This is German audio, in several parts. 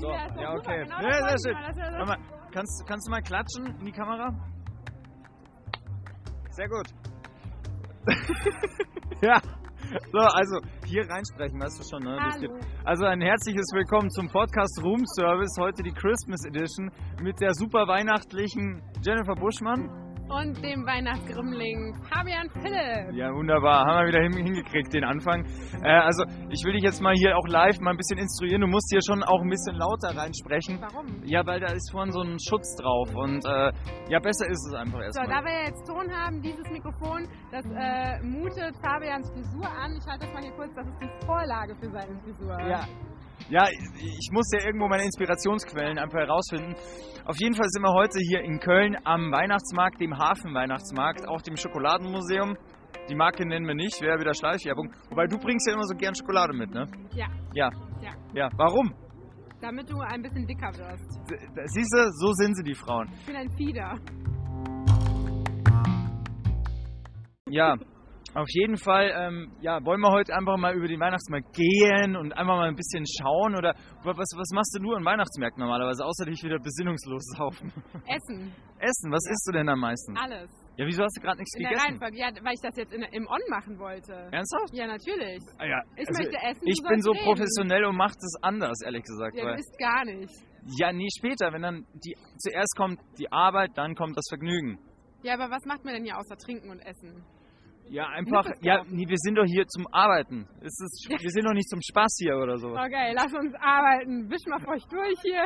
So, Ja, okay. genau ja, sehr schön. mal, mal, kannst, kannst du mal klatschen in die Kamera? Sehr gut. ja. So, also hier reinsprechen, weißt du schon, ne? Also ein herzliches Willkommen zum Podcast Room Service, heute die Christmas Edition mit der super weihnachtlichen Jennifer Buschmann. Und dem Weihnachtsgrimmling Fabian Philipp. Ja, wunderbar. Haben wir wieder hin, hingekriegt, den Anfang. Äh, also, ich will dich jetzt mal hier auch live mal ein bisschen instruieren. Du musst hier schon auch ein bisschen lauter reinsprechen. Warum? Ja, weil da ist vorhin so ein Schutz drauf. Und äh, ja, besser ist es einfach So, erstmal. da wir jetzt Ton haben, dieses Mikrofon, das äh, mutet Fabians Frisur an. Ich halte das mal hier kurz, das ist die Vorlage für seine Frisur. Ja. Ja, ich muss ja irgendwo meine Inspirationsquellen einfach herausfinden. Auf jeden Fall sind wir heute hier in Köln am Weihnachtsmarkt, dem Hafenweihnachtsmarkt, auch dem Schokoladenmuseum. Die Marke nennen wir nicht, wäre wieder Schleichwerbung. Wobei du bringst ja immer so gern Schokolade mit, ne? Ja. Ja. Ja. Ja, warum? Damit du ein bisschen dicker wirst. Siehst du, so sind sie, die Frauen. Ich bin ein Fieder. Ja, auf jeden Fall, ähm, ja, wollen wir heute einfach mal über den Weihnachtsmarkt gehen und einfach mal ein bisschen schauen oder was, was machst du nur an Weihnachtsmärkten normalerweise, außer dich wieder besinnungslos saufen? Essen. Essen, was isst du denn am meisten? Alles. Ja, wieso hast du gerade nichts In der gegessen? Reihenfolge. Ja, weil ich das jetzt in, im On machen wollte. Ernsthaft? Ja, natürlich. Ah, ja. Ich also, möchte essen, Ich du bin so reden. professionell und mach das anders, ehrlich gesagt. Ja, du weil, isst gar nicht. ja, nee, später, wenn dann die zuerst kommt die Arbeit, dann kommt das Vergnügen. Ja, aber was macht man denn hier außer trinken und essen? Ja, einfach, ja, nee, wir sind doch hier zum Arbeiten. Es ist, Ja. Wir sind doch nicht zum Spaß hier oder so. Okay, lass uns arbeiten. Wisch mal feucht durch hier.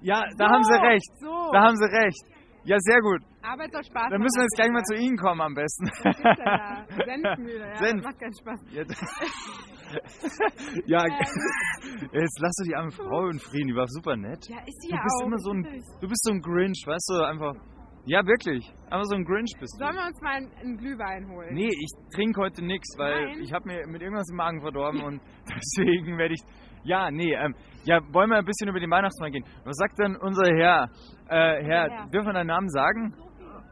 Ja, da So, haben sie recht. So. Da haben sie recht. Ja, sehr gut. Arbeit soll Spaß Dann müssen wir jetzt gleich mal zu. Ihnen kommen am besten. Da? Senfmühle, ja. Senf. Das macht keinen Spaß. ja, Ähm. jetzt lass doch die arme Frau in Frieden, die war super nett. Ja, ist sie Du ja bist auch. immer so ein, du bist so ein Grinch, weißt du, einfach. Ja, wirklich. Einfach so ein Grinch bist du. Sollen wir uns mal einen- Glühwein holen? Nee, ich trinke heute nichts, weil Nein. ich habe mir mit irgendwas im Magen verdorben und deswegen werde ich. Ja, nee, ähm, ja, wollen wir ein bisschen über den Weihnachtsmarkt gehen. Was sagt denn unser Herr? Äh, Herr, Herr. dürfen wir deinen Namen sagen?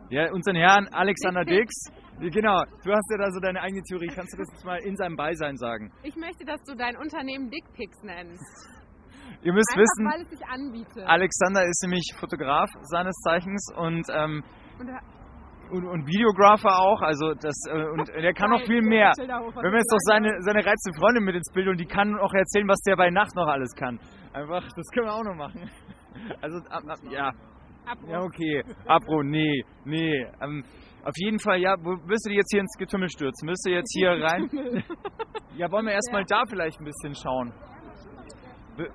Ja, unseren Herrn Alexander Dix. Ja, Genau, du hast ja da so deine eigene Theorie. Kannst du das jetzt mal in seinem Beisein sagen? Ich möchte, dass du dein Unternehmen Dickpics nennst. Ihr müsst Einfach, wissen, weil es sich anbietet. Alexander ist nämlich Fotograf seines Zeichens und, ähm, Und und, und Videographer auch. Also das äh, und der kann noch viel mehr. Was Wir jetzt noch seine, seine reizende Freundin mit ins Bild und die kann auch erzählen, was der bei Nacht noch alles kann. Einfach, das können wir auch noch machen. Also, ab, ab, ja, Abbruch. ja, okay. Abro, nee, nee. Ähm, auf jeden Fall, ja, wirst du dich jetzt hier ins Getümmel stürzen? Wirst du jetzt hier rein? Ja, wollen wir erstmal da vielleicht ein bisschen schauen?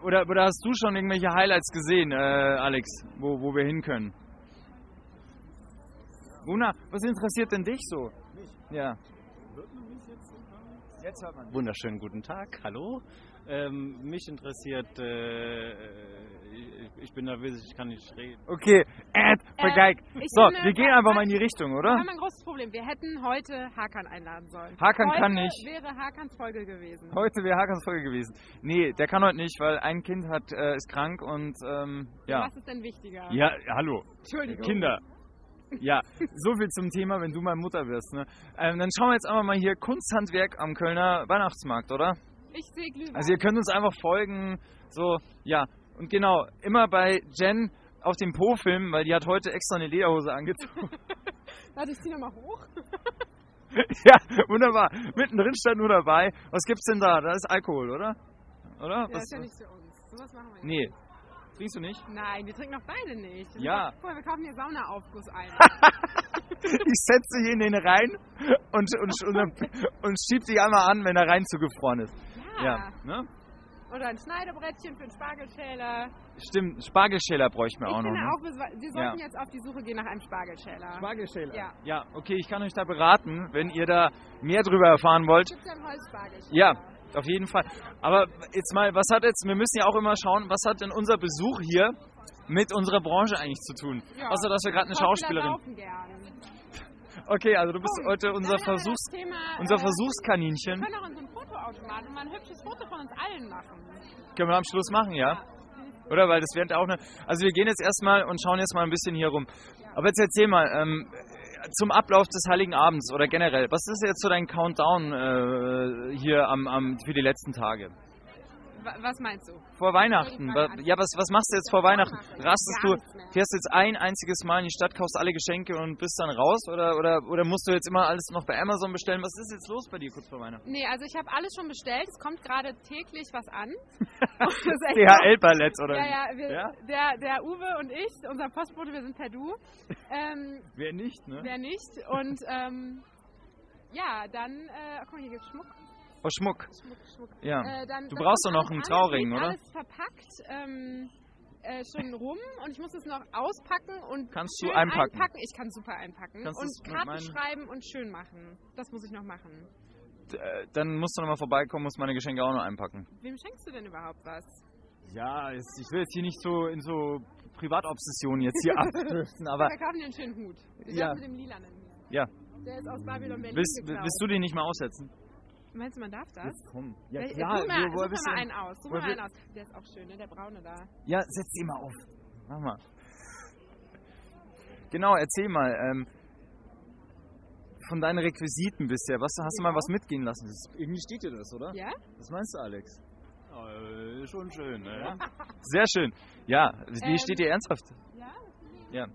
Oder, oder hast du schon irgendwelche Highlights gesehen, äh, Alex, wo, wo wir hin können? Luna, was interessiert denn dich so? Ja. Jetzt hört man. Wunderschönen guten Tag, hallo. Ähm, mich interessiert, äh, ich, ich bin nervös, ich kann nicht reden. Okay, Ed, Äh, vergeigt. ich So, finde, wir gehen einfach mal in die Richtung, Wir oder? haben ein großes Problem. Wir hätten heute Hakan einladen sollen. Hakan heute kann nicht. wäre Hakans Folge gewesen. Heute wäre Hakans Folge gewesen. Nee, der kann heute nicht, weil ein Kind hat, äh, ist krank und ähm, ja. Was ist denn wichtiger? Ja, hallo. Entschuldigung. Kinder. Ja, so viel zum Thema, wenn du mal Mutter wirst. Ne? Ähm, dann schauen wir jetzt einfach mal hier Kunsthandwerk am Kölner Weihnachtsmarkt, oder? Ich sehe Glühwein. Also ihr könnt uns einfach folgen, so, ja. Und genau, immer bei Jen auf dem Po filmen, weil die hat heute extra eine Lederhose angezogen. Warte, ich zieh nochmal hoch. ja, wunderbar. Mittendrin stand nur dabei. Was gibt's denn da? Da ist Alkohol, oder? Oder? Ja, Was, ist ja nicht für uns. So was machen wir nee. Trinkst du nicht? Nein, wir trinken doch beide nicht. Wir Ja. Mal, wir kaufen hier Saunaaufguss ein. Ich setze hier in den rein und, und, und, und schieb dich einmal an, wenn er rein zugefroren ist. Ja. Ne? Oder ein Schneidebrettchen für den Spargelschäler. Stimmt, Spargelschäler bräuchten wir Ich auch noch. Ne? auch, wir, wir sollten jetzt auf die Suche gehen nach einem Spargelschäler. Spargelschäler? Ja. Ja, okay, ich kann euch da beraten, wenn ihr da mehr drüber erfahren wollt. Gibt es einen Holzspargelschäler? Ja, auf jeden Fall. Aber jetzt mal, was hat jetzt, wir müssen ja auch immer schauen, was hat denn unser Besuch hier mit unserer Branche eigentlich zu tun? Ja. Außer, dass wir gerade eine Schauspieler Schauspielerin. Okay, also du bist Komm, heute unser, wir Versuchs, Thema, unser äh, Wir Versuchskaninchen. können auch in so einem Fotoautomaten mal ein hübsches Foto von uns allen machen. Können wir am Schluss machen, ja? Oder? Weil das wäre auch eine. Also wir gehen jetzt erstmal und schauen jetzt mal ein bisschen hier rum. Aber jetzt erzähl mal, ähm, zum Ablauf des Heiligen Abends oder generell, was ist jetzt so dein Countdown äh, hier am, am, für die letzten Tage? Wa- was meinst du? Vor Weihnachten. Ja, was, was machst du jetzt vor Weihnachten? Rastest du, fährst jetzt ein einziges Mal in die Stadt, kaufst alle Geschenke und bist dann raus? Oder, oder, oder musst du jetzt immer alles noch bei Amazon bestellen? Was ist jetzt los bei dir kurz vor Weihnachten? Nee, also ich habe alles schon bestellt. Es kommt gerade täglich was an. DHL-Ballett oder Ja, ja, wir, Ja? Der, der Uwe und ich, unser Postbote, wir sind per Du. Ähm, Wer nicht, ne? wer nicht. Und ähm, ja, dann, äh, guck mal, hier gibt's Schmuck. Oh, Schmuck. Schmuck, Schmuck. Ja. Äh, dann, Du brauchst doch noch einen Trauring, oder? alles verpackt, ähm, äh, schon rum und ich muss es noch auspacken und Kannst du einpacken? einpacken. Ich kann super einpacken Kannst und Karten meinen- schreiben und schön machen. Das muss ich noch machen. D- äh, Dann musst du nochmal vorbeikommen, musst meine Geschenke auch noch einpacken. Wem schenkst du denn überhaupt was? Ja, ich will jetzt hier nicht so in so Privatobsessionen jetzt hier abdriften, aber Wir kaufen dir einen schönen Hut. Den Ja. mit dem lilanen ja. Der ist aus Babylon Berlin Willst, geklaut. willst du den nicht mal aussetzen? Meinst du, man darf das? Jetzt komm. Ja Wel- klar, such mal, such mal einen aus. Such mal einen aus. Der ist auch schön, ne? Der braune da. Ja, setz den mal auf. Mach mal. Genau, erzähl mal. Ähm, von deinen Requisiten bisher. Was, hast du mal Ja. was mitgehen lassen? Das, irgendwie steht dir das, oder? Ja? Was meinst du, Alex? Äh, schon schön, ne? Sehr schön. Ja, wie Ähm, steht dir ernsthaft? Ja? Ja.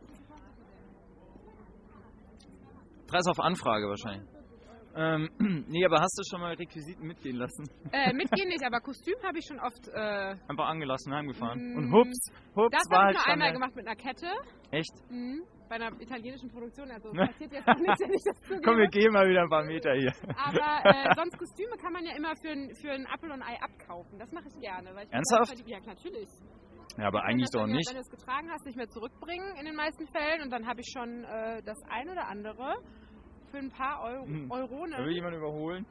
Preis auf Anfrage wahrscheinlich. Ähm, nee, aber hast du schon mal Requisiten mitgehen lassen? Äh, mitgehen nicht, aber Kostüm habe ich schon oft. Äh, Einfach angelassen, heimgefahren. Mm, Und hups, hups, das war habe halt ich nur schon einmal gemacht mit einer Kette. Echt? Mhm. Bei einer italienischen Produktion. Also es passiert jetzt auch nichts, wenn ich das zugebe. Komm, wir gehen mal wieder ein paar Meter hier. Aber äh, sonst Kostüme kann man ja immer für ein, für ein Apfel und Ei abkaufen. Das mache ich gerne. Weil ich Ernsthaft? Ja, natürlich. Ja, aber eigentlich doch nicht. Wenn du es getragen hast, nicht mehr zurückbringen in den meisten Fällen. Und dann habe ich schon äh, das ein oder andere für ein paar Euro, Hm. Da will Euronen jemand überholen.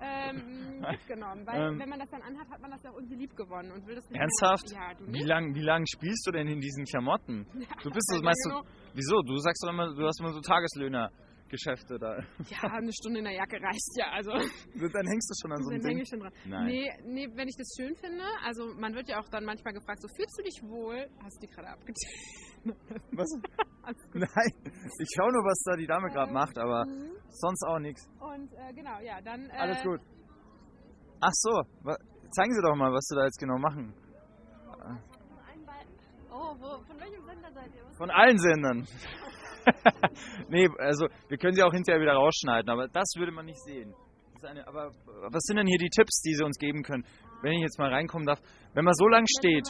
ähm, mitgenommen. Weil Ähm. wenn man das dann anhat, hat man das ja auch irgendwie lieb gewonnen und will das nicht Ernsthaft? Mehr. Ja, Wie nicht? lang, wie lang spielst du denn in diesen Klamotten? Du bist Lange meinst du, wieso? Du sagst doch immer, du hast immer so Tageslöhner-Geschäfte da. Ja, eine Stunde in der Jacke reicht ja. Also Dann hängst du schon an so einem dann Ding. ich schon dran. Nein. Nee, nee, wenn ich das schön finde, also man wird ja auch dann manchmal gefragt, so fühlst du dich wohl? Hast du die gerade abgezählt? Was? Nein, ich schau nur, was da die Dame gerade Äh, macht, aber mhm. sonst auch nichts. Und äh, genau, ja, dann. Äh, Alles gut. Ach so, zeigen Sie doch mal, was Sie da jetzt genau machen. Oh, wo, von welchem Sender seid ihr? Was? Von allen Sendern. nee, also wir können sie auch hinterher wieder rausschneiden, aber das würde man nicht sehen. Eine, aber was sind denn hier die Tipps, die Sie uns geben können, wenn ich jetzt mal reinkommen darf? Wenn man so lang steht,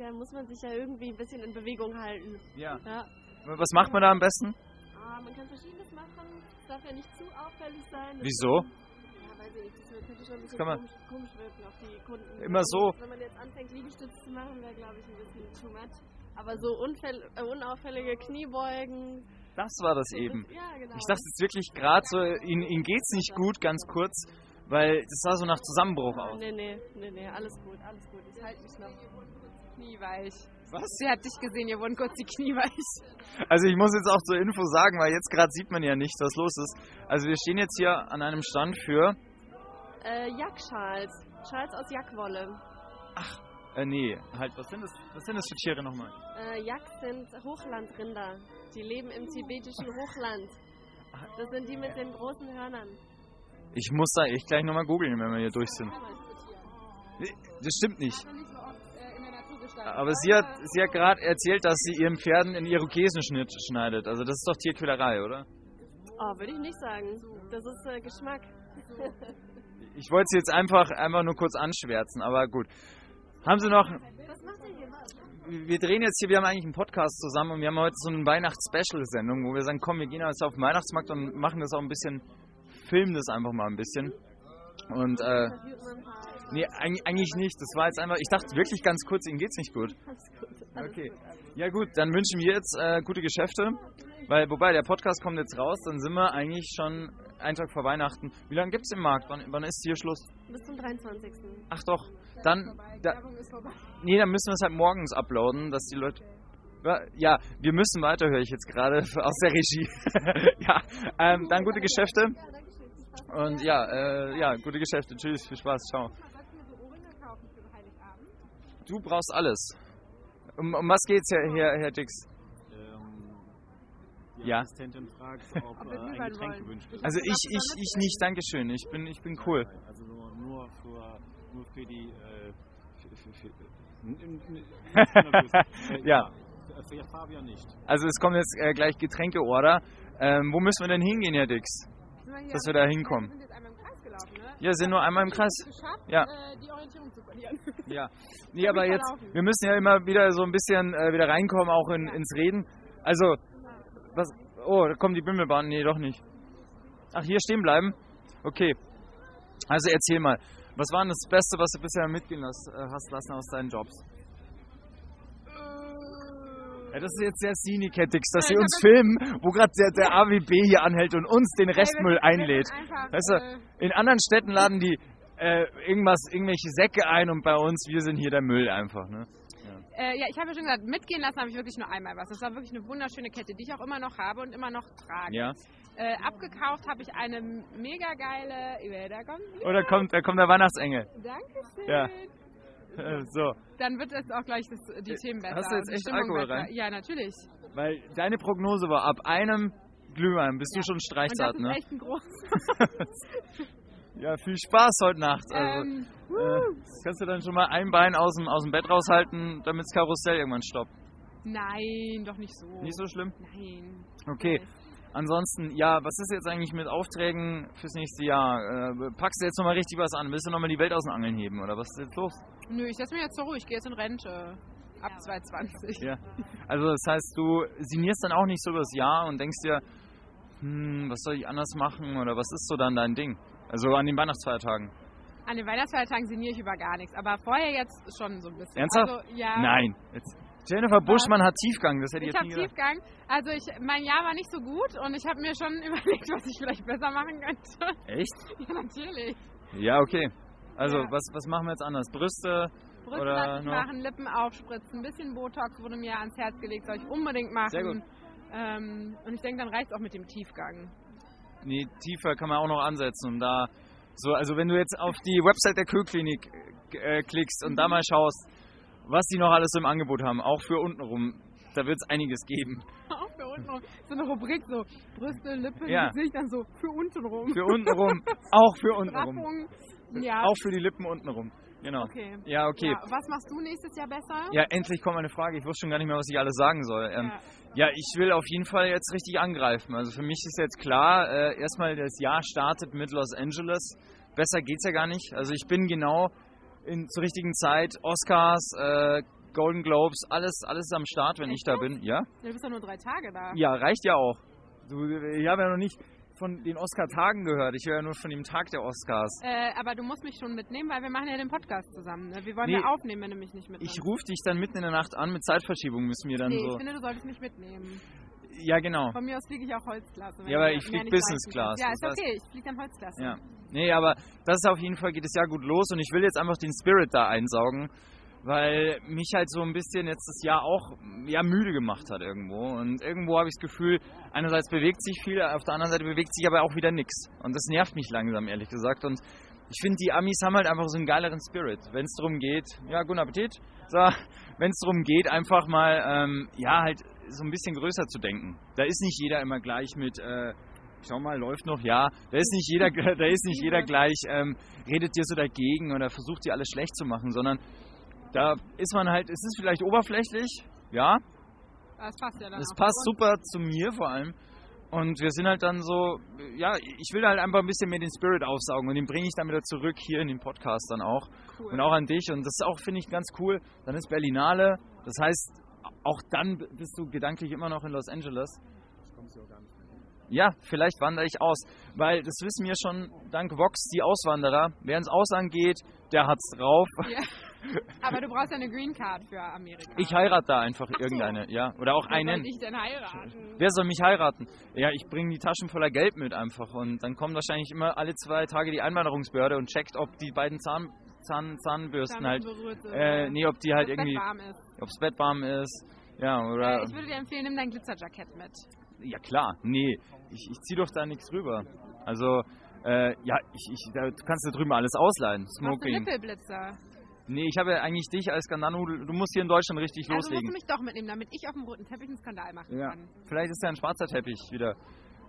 Dann muss man sich ja irgendwie ein bisschen in Bewegung halten. ja, Ja. was macht man da am besten? Ah, man kann verschiedenes machen. Es darf ja nicht zu auffällig sein. Wieso? Ja, weiß ich nicht. Das könnte schon ein bisschen komisch, komisch wirken auf die Kunden. Immer so. Wenn man jetzt anfängt, Liegestütze zu machen, wäre, glaube ich, ein bisschen too much. Aber so unfäll äh, unauffällige Kniebeugen. Das war das eben. Ja, genau. Ich dachte jetzt wirklich gerade so, Ihnen, Ihnen geht's nicht gut, ganz kurz, weil das sah so nach Zusammenbruch aus. Nee, nee, nee, nee, alles gut, alles gut. Ich halte mich noch. Knieweich. Was? Sie hat dich gesehen, ihr wurden kurz die Knieweich. Also ich muss jetzt auch zur Info sagen, weil jetzt gerade sieht man ja nicht, was los ist. Also wir stehen jetzt hier an einem Stand für, Äh, Jackschals. Schals aus Jackwolle. äh, nee, halt, was sind das, was sind das für Tiere nochmal? Äh, Yak sind Hochlandrinder. Die leben im tibetischen Hochland. Das sind die mit den großen Hörnern. Ich muss da echt gleich nochmal googeln, wenn wir hier durch sind. Nee, Das stimmt nicht. Aber sie hat, sie hat gerade erzählt, dass sie ihren Pferden in Irokesen schnitt, schneidet. Also das ist doch Tierquälerei, oder? Oh, würde ich nicht sagen. Das ist äh, Geschmack. Ich wollte sie jetzt einfach, einfach nur kurz anschwärzen, aber gut. Haben Sie noch, Was macht ihr hier? wir drehen jetzt hier, wir haben eigentlich einen Podcast zusammen und wir haben heute so eine Weihnachts-Special-Sendung, wo wir sagen, komm, wir gehen jetzt auf den Weihnachtsmarkt und machen das auch ein bisschen, filmen das einfach mal ein bisschen. Und, äh, Nee, eigentlich, nicht. Das war jetzt einfach, ich dachte wirklich ganz kurz, Ihnen geht's nicht gut. Okay. Ja gut, dann wünschen wir jetzt äh, gute Geschäfte, weil, wobei, der Podcast kommt jetzt raus, dann sind wir eigentlich schon einen Tag vor Weihnachten. Wie lange gibt's im Markt? Wann, wann ist hier Schluss? Bis zum 23. Ach doch, dann, da, Werbung ist vorbei. nee, dann müssen wir es halt morgens uploaden, dass die Leute... Ja, wir müssen weiter, höre ich jetzt gerade aus der Regie. ja, ähm, dann gute Geschäfte und ja, äh, ja, gute Geschäfte. Tschüss, viel Spaß, ciao. Sollst du mir so Ohrringe kaufen für Heiligabend? Du brauchst alles. Um, um was geht's, Herr, Herr, Herr Dix? Ähm, die Ja. Assistentin fragt, ob äh, ein Getränk gewünscht wird. Also ich, ich, ich nicht, Dankeschön. Ich bin, ich bin cool. Also nur, nur, für, nur für die. Äh, für, für, für, Ja. Für, für Fabian nicht. Also es kommt jetzt äh, gleich Getränkeorder. Ähm, wo müssen wir denn hingehen, Herr Dix? Dass wir da hinkommen. Wir sind jetzt einmal im Kreis gelaufen, ne? Ja, sind nur einmal im Kreis. Es geschafft, Ja. äh, die Orientierung zu verlieren. Ja. Nee, aber jetzt, wir müssen ja immer wieder so ein bisschen äh, wieder reinkommen, auch in, ins Reden. Also, was, oh, da kommt die Bimmelbahn. Nee, doch nicht. Ach, hier stehen bleiben? Okay. Also erzähl mal, was war denn das Beste, was du bisher mitgehen lass, äh, hast lassen aus deinen Jobs? Ja, das ist jetzt sehr Dix, dass Ja, Sie uns filmen, wo gerade der, der AWB hier anhält und uns den Restmüll einlädt. Weißt du, äh, in anderen Städten laden die äh, irgendwas, irgendwelche Säcke ein und bei uns, wir sind hier der Müll einfach. Ne? Äh, ja, ich habe ja schon gesagt, mitgehen lassen habe ich wirklich nur einmal was. Das war wirklich eine wunderschöne Kette, die ich auch immer noch habe und immer noch trage. Ja. Äh, abgekauft habe ich eine mega geile. Ja, da kommt sie. Oder kommt, da kommt der Weihnachtsengel. Dankeschön. Ja. Äh, so, Dann wird es auch gleich das, die Themen besser. Hast du jetzt echt Stimmung Alkohol besser. rein? Ja, natürlich. weil deine Prognose war, ab einem Glühwein bist Ja. du schon Streichzart, ne? echt ein großes. Ja, viel Spaß heute Nacht. Also, ähm, äh, kannst du dann schon mal ein Bein aus dem, aus dem Bett raushalten, damit das Karussell irgendwann stoppt. nein, doch nicht so. Nicht so schlimm? Nein. Okay. Ansonsten, ja, was ist jetzt eigentlich mit Aufträgen fürs nächste Jahr? Äh, packst du jetzt nochmal richtig was an? Willst du nochmal die Welt aus den Angeln heben oder was ist jetzt los? Nö, ich setze mich jetzt zur Ruhe. Ich gehe jetzt in Rente. Ab 220. Ja. Also das heißt, du signierst dann auch nicht so das Jahr und denkst dir, hm, was soll ich anders machen oder was ist so dann dein Ding? Also an den Weihnachtsfeiertagen. An den Weihnachtsfeiertagen sinniere ich über gar nichts. Aber vorher jetzt schon so ein bisschen. Ernsthaft? Also, ja. Nein. Jetzt, Jennifer Buschmann hat Tiefgang, das hätte ich Ich jetzt habe nie gedacht. Tiefgang. Also ich, mein Jahr war nicht so gut und ich habe mir schon überlegt, was ich vielleicht besser machen könnte. Echt? Ja, natürlich. Ja, okay. Also Ja. was, was machen wir jetzt anders? Brüste? Brüste Oder machen, Lippen aufspritzen, ein bisschen Botox wurde mir ans Herz gelegt, soll ich unbedingt machen. Sehr gut. Ähm, und ich denke, dann reicht es auch mit dem Tiefgang. Nee, tiefer kann man auch noch ansetzen. Und da, so, also wenn du jetzt auf die Website der Kühlklinik äh, klickst und da mal schaust, was die noch alles so im Angebot haben, auch für untenrum, da wird es einiges geben. Auch für untenrum. So eine Rubrik, so Brüste, Lippen, Ja. Gesicht, dann so für untenrum. Für untenrum, auch für untenrum. Ja. Auch für die Lippen untenrum. Genau. Okay. Ja, okay. Ja, was machst du nächstes Jahr besser? Ja, endlich kommt meine Frage. Ich wusste schon gar nicht mehr, was ich alles sagen soll. Ähm, Ja. ja, ich will auf jeden Fall jetzt richtig angreifen. Also für mich ist jetzt klar, äh, erstmal das Jahr startet mit Los Angeles. Besser geht's ja gar nicht. Also ich bin genau in, zur richtigen Zeit. Oscars, äh, Golden Globes, alles, alles am Start, wenn ich da bin. Ja? Du bist doch nur drei Tage da. Ja, reicht ja auch. Du, ich habe ja noch nicht von den Oscar-Tagen gehört. Ich höre ja nur von dem Tag der Oscars. Äh, aber du musst mich schon mitnehmen, weil wir machen ja den Podcast zusammen. Ne? Wir wollen Nee. ja aufnehmen, wenn du mich nicht mitnimmst. Ich rufe dich dann mitten in der Nacht an mit Zeitverschiebung, müssen wir dann nee, so. ich finde, du solltest mich mitnehmen. Ja, genau. Von mir aus fliege ich auch Holzklasse. Ja, aber ich mir flieg nicht Business Class. Ja, ist okay. Ich fliege dann Holzklasse. Ja. Nee, aber das ist auf jeden Fall, geht das Jahr gut los und ich will jetzt einfach den Spirit da einsaugen, weil mich halt so ein bisschen jetzt das Jahr auch ja, müde gemacht hat irgendwo. Und irgendwo habe ich das Gefühl, einerseits bewegt sich viel, auf der anderen Seite bewegt sich aber auch wieder nichts. Und das nervt mich langsam, ehrlich gesagt. Und ich finde, die Amis haben halt einfach so einen geileren Spirit. Wenn es darum geht, ja, guten Appetit. So, wenn es darum geht, einfach mal, ähm, ja, halt so ein bisschen größer zu denken. Da ist nicht jeder immer gleich mit, äh, schau mal, läuft noch, ja. Da ist nicht jeder, da ist nicht jeder gleich, ähm, redet dir so dagegen oder versucht dir alles schlecht zu machen, sondern da ist man halt, es ist vielleicht oberflächlich, ja, Das passt ja dann es auch passt super zu mir vor allem. Und wir sind halt dann so, ja, ich will halt einfach ein bisschen mehr den Spirit aufsaugen und den bringe ich dann wieder zurück hier in den Podcast dann auch. Cool. Und auch an dich. Und das ist auch, finde ich, ganz cool. Dann ist Berlinale. Das heißt, auch dann bist du gedanklich immer noch in Los Angeles. Ja, vielleicht wandere ich aus. Weil das wissen wir schon dank Vox, die Auswanderer. Wer ins Ausland geht, der hat's drauf. Ja. Aber du brauchst ja eine Green Card für Amerika. Ich heirate da einfach Ach so. irgendeine, ja. Oder auch Wer einen. soll ich denn heiraten? Wer soll mich heiraten? Ja, ich bringe die Taschen voller Geld mit einfach. Und dann kommt wahrscheinlich immer alle zwei Tage die Einwanderungsbehörde und checkt, ob die beiden Zahn, Zahn, Zahnbürsten halt, Damit äh, nee, ob die halt das irgendwie, warm ist. ob's Bett warm ist. Ja, oder, Äh, ich würde dir empfehlen, nimm dein Glitzerjackett mit. ja klar, nee, ich, ich zieh doch da nichts rüber. Also, äh, ja, ich, ich, da, du kannst da drüben alles ausleihen. Smoking. Nippelblitzer? Nee, ich habe ja eigentlich dich als Gananu, du musst hier in Deutschland richtig Also musst du loslegen. mich doch mitnehmen, damit ich auf dem roten Teppich einen Skandal machen Ja. kann. Vielleicht ist ja ein schwarzer Teppich wieder.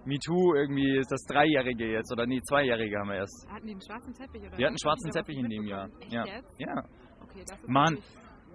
MeToo irgendwie ist das Dreijährige jetzt oder nee, Zweijährige haben wir erst. Hatten die einen schwarzen Teppich oder? Wir hatten einen schwarzen Teppich in dem Jahr. Echt Ja. jetzt? Ja. Okay, das ist Mann.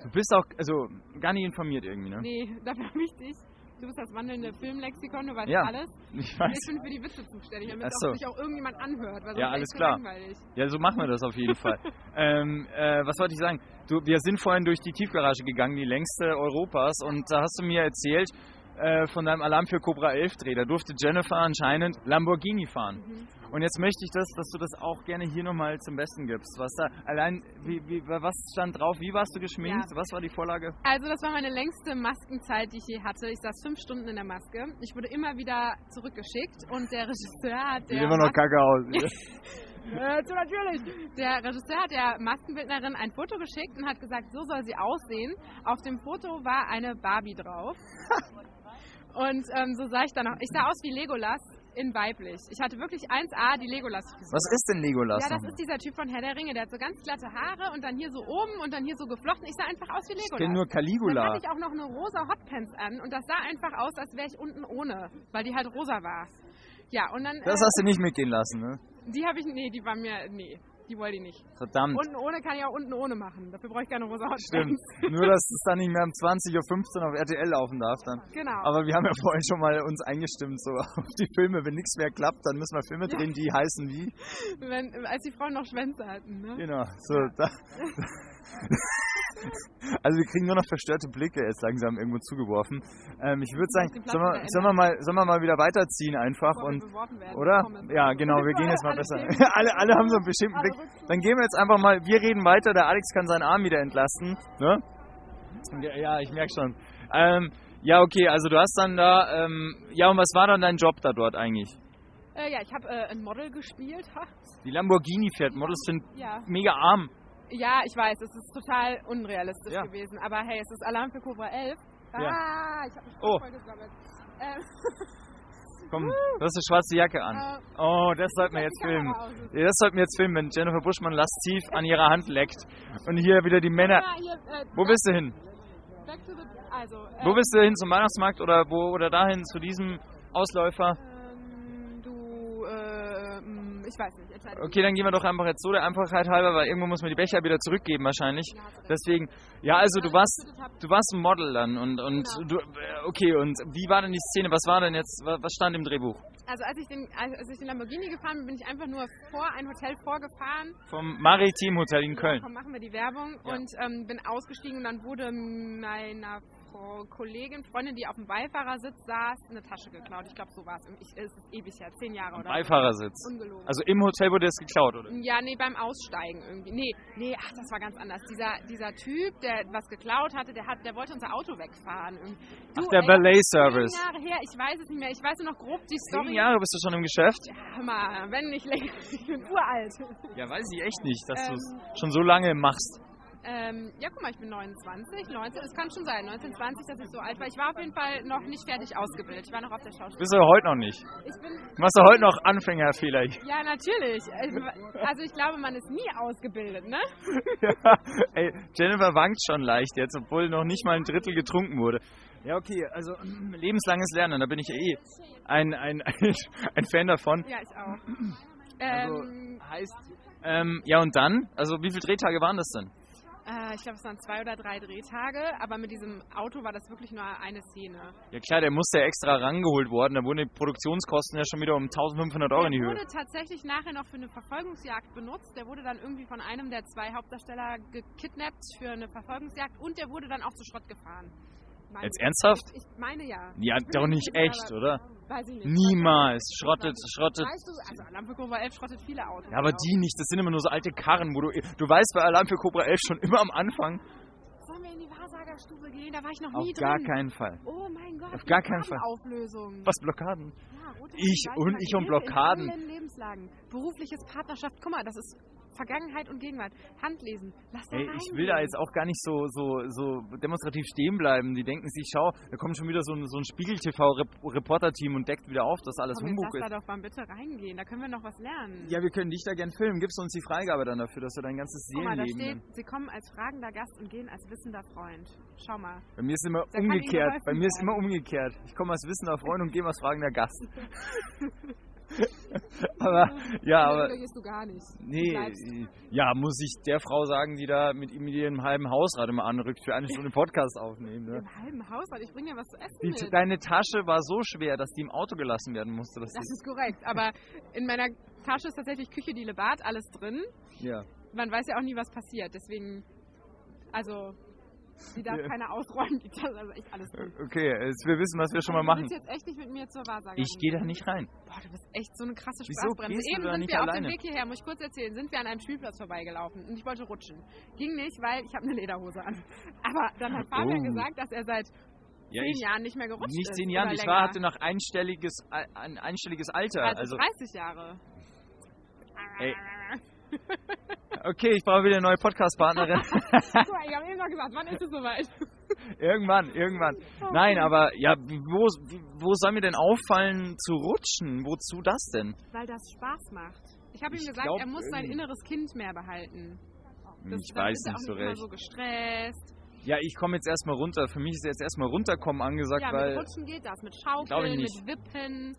Du bist auch, also gar nicht informiert irgendwie, ne? Nee, dafür habe ich dich. Du bist das wandelnde Filmlexikon, du weißt Ja. alles. Ich weiß. ich bin für die Witze zuständig, damit so. sich auch irgendjemand anhört. Ja, alles klar. Langweilig. Ja, so machen wir das auf jeden Fall. ähm, äh, was wollte ich sagen? Du, wir sind vorhin durch die Tiefgarage gegangen, die längste Europas, und da hast du mir erzählt äh, von deinem Alarm für Cobra 11 Dreh. Da durfte Jennifer anscheinend Lamborghini fahren. Mhm. Und jetzt möchte ich das, dass du das auch gerne hier nochmal zum Besten gibst. Was da allein, wie, wie, was stand drauf? Wie warst du geschminkt? Was war die Vorlage? Also das war meine längste Maskenzeit, die ich je hatte. Ich saß fünf Stunden in der Maske. Ich wurde immer wieder zurückgeschickt und der Regisseur hat der Mas- kacke aus. So natürlich. Der Regisseur hat der Maskenbildnerin ein Foto geschickt und hat gesagt, so soll sie aussehen. Auf dem Foto war eine Barbie drauf. Und ähm, so sah ich dann auch. Ich sah aus wie Legolas in weiblich. Ich hatte wirklich 1A die Legolas-Frisur. Was ist denn Legolas? Ja, das ist dieser Typ von Herr der Ringe. Der hat so ganz glatte Haare und dann hier so oben und dann hier so geflochten. Ich sah einfach aus wie ich Legolas. kenne nur Dann Caligula. hatte ich auch noch eine rosa Hotpants an und das sah einfach aus, als wäre ich unten ohne, weil die halt rosa war. Ja, und dann. Das äh, hast du nicht mitgehen lassen, ne? Die habe ich. Nee, die war mir. Nee, die wollte ich nicht. Verdammt. Unten ohne kann ich auch unten ohne machen. Dafür brauche ich keine rosa. Stimmt. Nur, dass es dann nicht mehr um 20.15 Uhr auf RTL laufen darf dann. Genau. Aber wir haben ja vorhin schon mal uns eingestimmt, so auf die Filme. Wenn nichts mehr klappt, dann müssen wir Filme drehen, die heißen wie. Wenn, als die Frauen noch Schwänze hatten, ne? Genau. So, da. Also wir kriegen nur noch verstörte Blicke jetzt langsam irgendwo zugeworfen. Ähm, ich würde sagen, sollen wir, sollen, wir mal, sollen wir mal wieder weiterziehen einfach und oder? Ja, genau, wir gehen jetzt mal besser. Alle, alle haben so einen bestimmten Blick. Dann gehen wir jetzt einfach mal, wir reden weiter, der Alex kann seinen Arm wieder entlasten. Ne? Ja, ich merke schon. Ähm, ja, okay, also du hast dann da, ähm, ja und was war dann dein Job da dort eigentlich? Äh, ja, ich habe äh, ein Model gespielt. Ha. Die Lamborghini fährt, Models sind Ja. mega arm. Ja, ich weiß, es ist total unrealistisch Ja. gewesen. Aber hey, es ist Alarm für Cobra 11. Ja. Ah, ich habe mich Oh. voll gesammelt. Ähm, Komm, du hast eine schwarze Jacke an. äh, Oh, das sollten wir jetzt filmen. Ja, Das sollten wir jetzt filmen, wenn Jennifer Buschmann lasziv an ihrer Hand leckt. Und hier wieder die Männer. Äh, Wo bist du hin? Back to the, also, äh, Wo bist du hin zum Weihnachtsmarkt oder wo oder dahin zu diesem Ausläufer? Ähm, du, äh, mh, ich weiß nicht. Entscheide Okay, dann gehen wir doch einfach jetzt so der Einfachheit halber, weil irgendwo muss man die Becher wieder zurückgeben wahrscheinlich. Ja. Deswegen, ja, also du Ja, warst, du warst ein Model dann und und Genau. du, äh, okay und wie war denn die Szene? Was war denn jetzt? wa- Was stand im Drehbuch? Also als ich, den, als ich den Lamborghini gefahren bin, bin ich einfach nur vor ein Hotel vorgefahren. Vom Maritim Hotel in Ja, Köln. komm, machen wir die Werbung. Ja. Und ähm, bin ausgestiegen und dann wurde meiner Kollegin, Freundin, die auf dem Beifahrersitz saß, eine Tasche geklaut. Ich glaube, so war es. Ich- Es ist ewig her, zehn Jahre oder Beifahrersitz. Ungelogen. Also im Hotel wurde das geklaut, oder? ja, nee, beim Aussteigen irgendwie. Nee, nee, ach, das war ganz anders. Dieser, dieser Typ, der was geklaut hatte, der, hat, der wollte unser Auto wegfahren. Du, Ach, der Valet Zehn. Jahre her, ich weiß es nicht mehr. Ich weiß nur noch grob die Zehn Story. Jahre bist du schon im Geschäft? Hör mal, wenn nicht länger. Ich bin uralt. Ja, weiß ich echt nicht, dass Ähm, du es schon so lange machst. Ähm, ja, guck mal, ich bin 29, 19, es kann schon sein, 19, 20, dass ich so alt war. Ich war auf jeden Fall noch nicht fertig ausgebildet. Ich war noch auf der Schauspiel. Bist du heute noch nicht? Ich bin, Machst du heute noch Anfängerfehler? ja, natürlich. Also ich glaube, man ist nie ausgebildet, ne? ja, ey, Jennifer wankt schon leicht jetzt, obwohl noch nicht mal ein Drittel getrunken wurde. Ja, okay, also lebenslanges Lernen, da bin ich eh ein, ein, ein, ein Fan davon. Ja, ich auch. Also Ähm, heißt, ähm, ja und dann? Also wie viele Drehtage waren das denn? Ich glaube, es waren zwei oder drei Drehtage, aber mit diesem Auto war das wirklich nur eine Szene. Ja klar, der musste ja extra rangeholt worden, da wurden die Produktionskosten ja schon wieder um 1500 Euro in die Der Höhe. wurde tatsächlich nachher noch für eine Verfolgungsjagd benutzt. Der wurde dann irgendwie von einem der zwei Hauptdarsteller gekidnappt für eine Verfolgungsjagd und der wurde dann auch zu Schrott gefahren. Jetzt ich. ernsthaft? Ich meine ja. Ja, Ich doch nicht echt, oder? Weiß ich nicht. Niemals. Schrottet, schrottet. Weißt du, also Alarm für Cobra 11 schrottet viele Autos. Ja, aber auch. die nicht, das sind immer nur so alte Karren, wo du, du weißt bei Alarm für Cobra 11 schon immer am Anfang. Sollen wir in die Wahrsagerstube gehen? Da war ich noch Auf nie gar drin. keinen Fall. Oh mein Gott. Auf gar keinen Fall. Auflösung. Was Blockaden? Ja, Ich und ich und Blockaden. In Lebenslagen. Berufliches Partnerschaft. Guck mal, das ist Vergangenheit und Gegenwart. Handlesen. Lass da Ey, reingehen. ich will da jetzt auch gar nicht so, so, so demonstrativ stehen bleiben. Die denken sich, schau, da kommt schon wieder so ein, so ein Spiegel-TV-Reporter-Team und deckt wieder auf, dass alles Komm, Humbug lass ist. da doch mal bitte reingehen. Da können wir noch was lernen. Ja, wir können dich da gern filmen. Gibst du uns die Freigabe dann dafür, dass du dein ganzes Guck mal, da Seelenleben... steht, sie kommen als fragender Gast und gehen als wissender Freund. Schau mal. Bei mir ist immer Da umgekehrt. Bei mir ist immer umgekehrt. Ich komme als wissender Freund und gehe als fragender Gast. aber, ja, aber... Du gar nicht. Nee, bleibst. ja, muss ich der Frau sagen, die da mit, mit ihrem halben Hausrat immer anrückt, für eine Stunde Podcast aufnehmen. Ne? Im halben Haushalt. Ich bringe dir was zu essen Die, mit. deine Tasche war so schwer, dass die im Auto gelassen werden musste. Das die, ist korrekt. Aber in meiner Tasche ist tatsächlich Küche, Diele, Bad, alles drin. ja. Man weiß ja auch nie, was passiert. Deswegen, also, die darf Ja. keiner ausräumen. Die Tasche, also echt alles drin. Okay, jetzt, wir wissen, was wir schon mal Du machen. willst jetzt echt nicht mit mir zur Wahrsagerin. Ich gehe da nicht rein. Boah, du bist echt so eine krasse Spaßbremse. du Eben sind nicht wir auf alleine? dem Weg hierher, muss ich kurz erzählen, sind wir an einem Spielplatz vorbeigelaufen und ich wollte rutschen. Ging nicht, weil ich habe eine Lederhose an. Aber dann hat Fabian Oh. gesagt, dass er seit Ja, zehn Jahren nicht mehr gerutscht nicht ist. zehn Jahren. Ich war, länger. hatte noch einstelliges, ein einstelliges Alter. also, Also, 30 Jahre. Ey. okay, ich brauche wieder eine neue Podcast-Partnerin. Ich habe eben noch gesagt, wann ist es soweit? irgendwann, irgendwann. Nein, aber ja, wo, wo soll mir denn auffallen zu rutschen? Wozu das denn? Weil das Spaß macht. Ich habe ihm gesagt, glaub, er muss sein inneres Kind mehr behalten. Das, ich dann weiß ist er nicht auch so nicht immer recht. so gestresst. Ja, ich komme jetzt erstmal runter. Für mich ist jetzt erstmal runterkommen angesagt, Ja, weil. mit Rutschen geht das, mit Schaukeln, mit Wippen.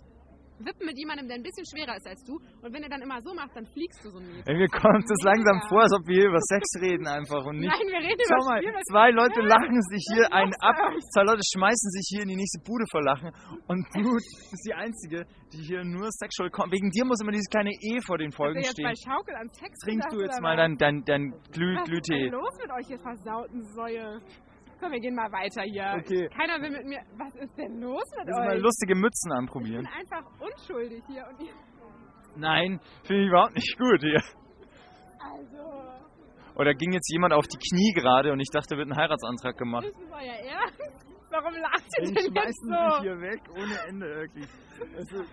Wippen mit jemandem, der ein bisschen schwerer ist als du. Und wenn er dann immer so macht, dann fliegst du so ein Meter. Mir kommt es langsam vor, als ob wir hier über Sex reden einfach und nicht. Nein, wir reden Schau über mal, Spiel. zwei Leute lachen sich hier einen ab, zwei Leute schmeißen sich hier in die nächste Bude vor Lachen und du bist die Einzige, die hier nur sexual kommt. Wegen dir muss immer dieses kleine E vor den Folgen jetzt bei stehen. Schaukel an Sex Trinkst du jetzt mal dein, dein, dein Glüh, Was ist denn Glühtee? los mit euch, ihr versauten Säue? Komm, wir gehen mal weiter hier. Okay. Keiner will mit mir... Was ist denn los mit Lass mal euch? lustige Mützen ich anprobieren. bin einfach unschuldig hier. Und ihr, Nein, finde ich überhaupt nicht gut hier. also... Oder ging jetzt jemand auf die Knie gerade und ich dachte, wird ein Heiratsantrag gemacht. Ist es euer Ernst? Warum lacht ihr Die denn jetzt so? hier weg ohne Ende wirklich. Also,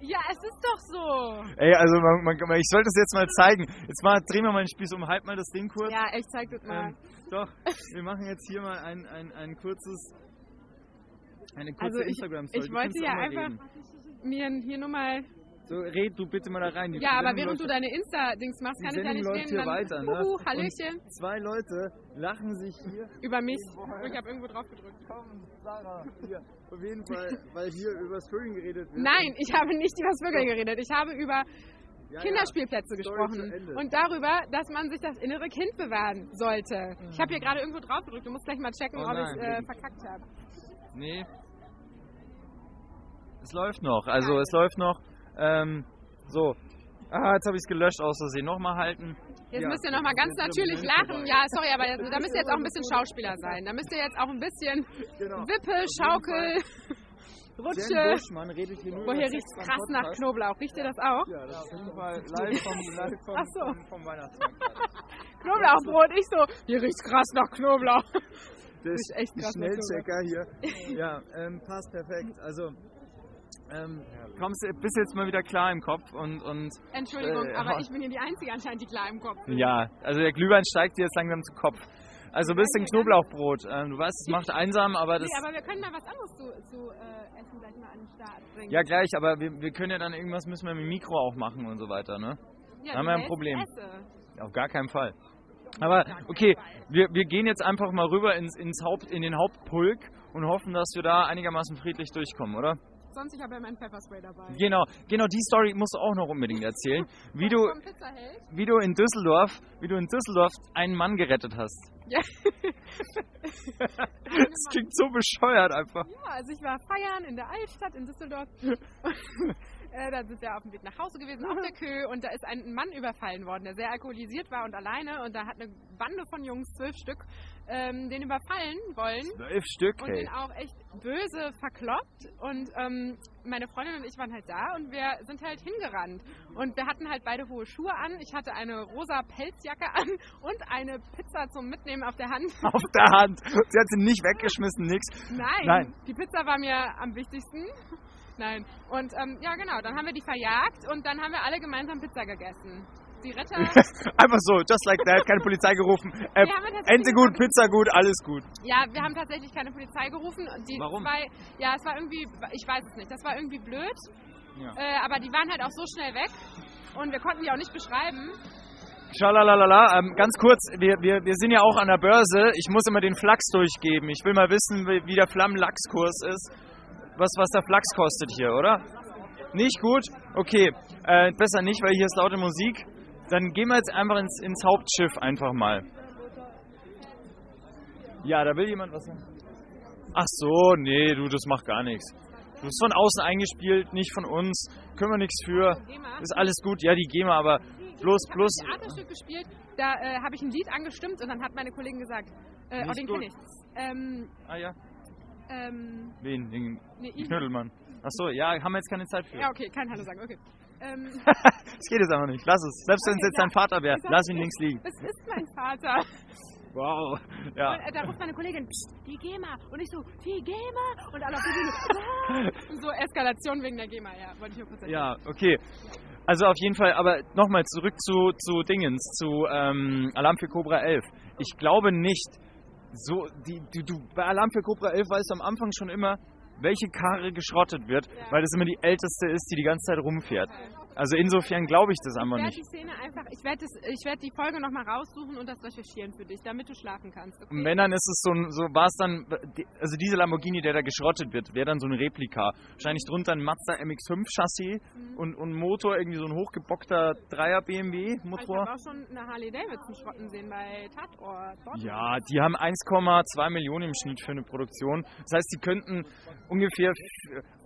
Ja, es ist doch so. ey, also man, man, ich sollte es jetzt mal zeigen. Jetzt mal, drehen wir mal den Spieß um, halt mal das Ding kurz. Ja, ich zeig das mal. Ähm, doch, wir machen jetzt hier mal ein, ein, ein kurzes, eine kurze Also ich- Instagram-Story. ich Du wollte ja einfach reden. mir hier nur mal. So, red du bitte mal da rein. Die Ja, aber während du läuft- deine Insta-Dings machst, kann ich ja nicht läuft reden. hier weiter, ne? Und Hallöchen. Zwei Leute lachen sich hier. Über mich. Ich habe irgendwo drauf gedrückt. Komm, Sarah, hier. Auf jeden Fall, weil hier über das Vögeln geredet wird. Nein, ich habe nicht über das Vögel geredet. Ich habe über Ja, Kinderspielplätze Story gesprochen. Und darüber, dass man sich das innere Kind bewahren sollte. Ich habe hier gerade irgendwo drauf gedrückt. Du musst gleich mal checken, Oh ob ich äh, verkackt habe. Nee. Es läuft noch, also Geil. es läuft noch. Ähm, so. Ah, jetzt habe ich es gelöscht aus Versehen. Nochmal halten. Jetzt Ja. müsst ihr nochmal ganz natürlich lachen. Ja, sorry, aber jetzt, da müsst ihr jetzt auch ein bisschen Schauspieler sein. Da müsst ihr jetzt auch ein bisschen Genau. Wippe, Schaukel, Rutsche. Sex riecht's beim krass nach. Knoblauch. Riecht ihr das auch? Ja, das ist auf jeden Fall live vom, live vom, so. vom, vom Weihnachtsmarkt. Knoblauchbrot. Ich so, hier riecht's krass nach Knoblauch. Das ist echt krass, Schnellchecker hier. Ja, ähm, passt perfekt. Also, ähm, kommst du, bist jetzt mal wieder klar im Kopf und, und Entschuldigung, Äh, aber ich bin hier die Einzige anscheinend, die klar im Kopf ist. ja, also der Glühwein steigt dir jetzt langsam zu Kopf. Also ein bisschen Knoblauchbrot. Ähm, du weißt, es macht einsam, aber das. Nee, aber wir können mal was anderes zu, zu äh, essen gleich mal an den Start bringen. Ja, gleich, aber wir, wir können ja dann irgendwas müssen wir mit dem Mikro auch machen und so weiter, ne? ja haben du wir ein Problem. Esse. Auf gar keinen Fall. Aber okay, wir, wir gehen jetzt einfach mal rüber ins, ins Haupt, in den Hauptpulk und hoffen, dass wir da einigermaßen friedlich durchkommen, oder? Sonst, ich habe ja mein Pfefferspray dabei. Genau, genau die Story musst du auch noch unbedingt erzählen. Wie du, wie du in Düsseldorf, wie du in Düsseldorf einen Mann gerettet hast. Ja. Das klingt so bescheuert einfach. Ja, also ich war feiern in der Altstadt in Düsseldorf. äh, da sind wir auf dem Weg nach Hause gewesen, auf der Kö. Und da ist ein Mann überfallen worden, der sehr alkoholisiert war und alleine. Und da hat eine Bande von Jungs, zwölf Stück, ähm, den überfallen wollen. Zwölf Stück, Und hey. den auch echt böse verkloppt. Und ähm, meine Freundin und ich waren halt da und wir sind halt hingerannt. Und wir hatten halt beide hohe Schuhe an. Ich hatte eine rosa Pelzjacke an und eine Pizza zum Mitnehmen auf der Hand. Auf der Hand. Sie hat sie nicht weggeschmissen, nix. Nein, Nein. die Pizza war mir am wichtigsten. Nein. Und ähm, ja, genau, dann haben wir die verjagt und dann haben wir alle gemeinsam Pizza gegessen. Die Retter. Einfach so, just like that, keine Polizei gerufen. Äh, Ente gut, Pizza gut, alles gut. Ja, wir haben tatsächlich keine Polizei gerufen. Und Die Warum? Zwei, ja, es war irgendwie, ich weiß es nicht, das war irgendwie blöd. Ja. Äh, aber die waren halt auch so schnell weg und wir konnten die auch nicht beschreiben. Schalalala, ähm, ganz kurz, wir, wir, wir sind ja auch an der Börse. Ich muss immer den Flachs durchgeben. Ich will mal wissen, wie, wie der Flammenlachskurs ist. Was, was der Flachs kostet hier, oder? Nicht gut? Okay, äh, besser nicht, weil hier ist laute Musik. Dann gehen wir jetzt einfach ins, ins Hauptschiff einfach mal. Ja, da will jemand was sagen. Ach so, nee, du, das macht gar nichts. Du bist von außen eingespielt, nicht von uns. Können wir nichts für. Ist alles gut. Ja, die GEMA, aber bloß, Ich habe ein Theaterstück gespielt, da äh, habe ich ein Lied angestimmt und dann hat meine Kollegin gesagt, äh, oh, den kenne ich. Ähm, Ah ja. Ähm, Wen? Den nee. Knödelmann. Ach so, ja, haben wir jetzt keine Zeit für. Ja, okay, kein Hallo sagen, okay. Ähm, Das geht jetzt einfach nicht. Lass es. Selbst wenn es jetzt dein. Vater wäre, lass ihn links liegen. es ist mein Vater. Wow. Ja. Und, äh, da ruft meine Kollegin, Psst, die GEMA. Und ich so, die GEMA? Und alle auf der Bühne! Und so Eskalation wegen der GEMA, ja, wollte ich nur kurz erzählen. Ja, okay. Also auf jeden Fall, aber nochmal zurück zu, zu Dingens, zu ähm, Alarm für Cobra 11. Ich glaube nicht, so, die, du, du, bei Alarm für Cobra 11 weißt du am Anfang schon immer, welche Karre geschrottet wird, Ja. weil das immer die älteste ist, die die ganze Zeit rumfährt. Also insofern glaube ich das Ich einfach werde nicht. die Szene einfach, ich werde ich werd die Folge nochmal raussuchen und das recherchieren für dich, damit du schlafen kannst. Okay? Und wenn dann ist es so, so war es dann, also dieser Lamborghini, der da geschrottet wird, wäre dann so ein Replika. Wahrscheinlich drunter ein Mazda MX-5 Chassis Mhm. und, und Motor, irgendwie so ein hochgebockter 3er BMW Aber Ich Motor. habe auch schon eine Harley Davidson schrotten sehen bei Tatort. Dort Ja, die haben 1,2 Millionen im Schnitt für eine Produktion. Das heißt, sie könnten ungefähr,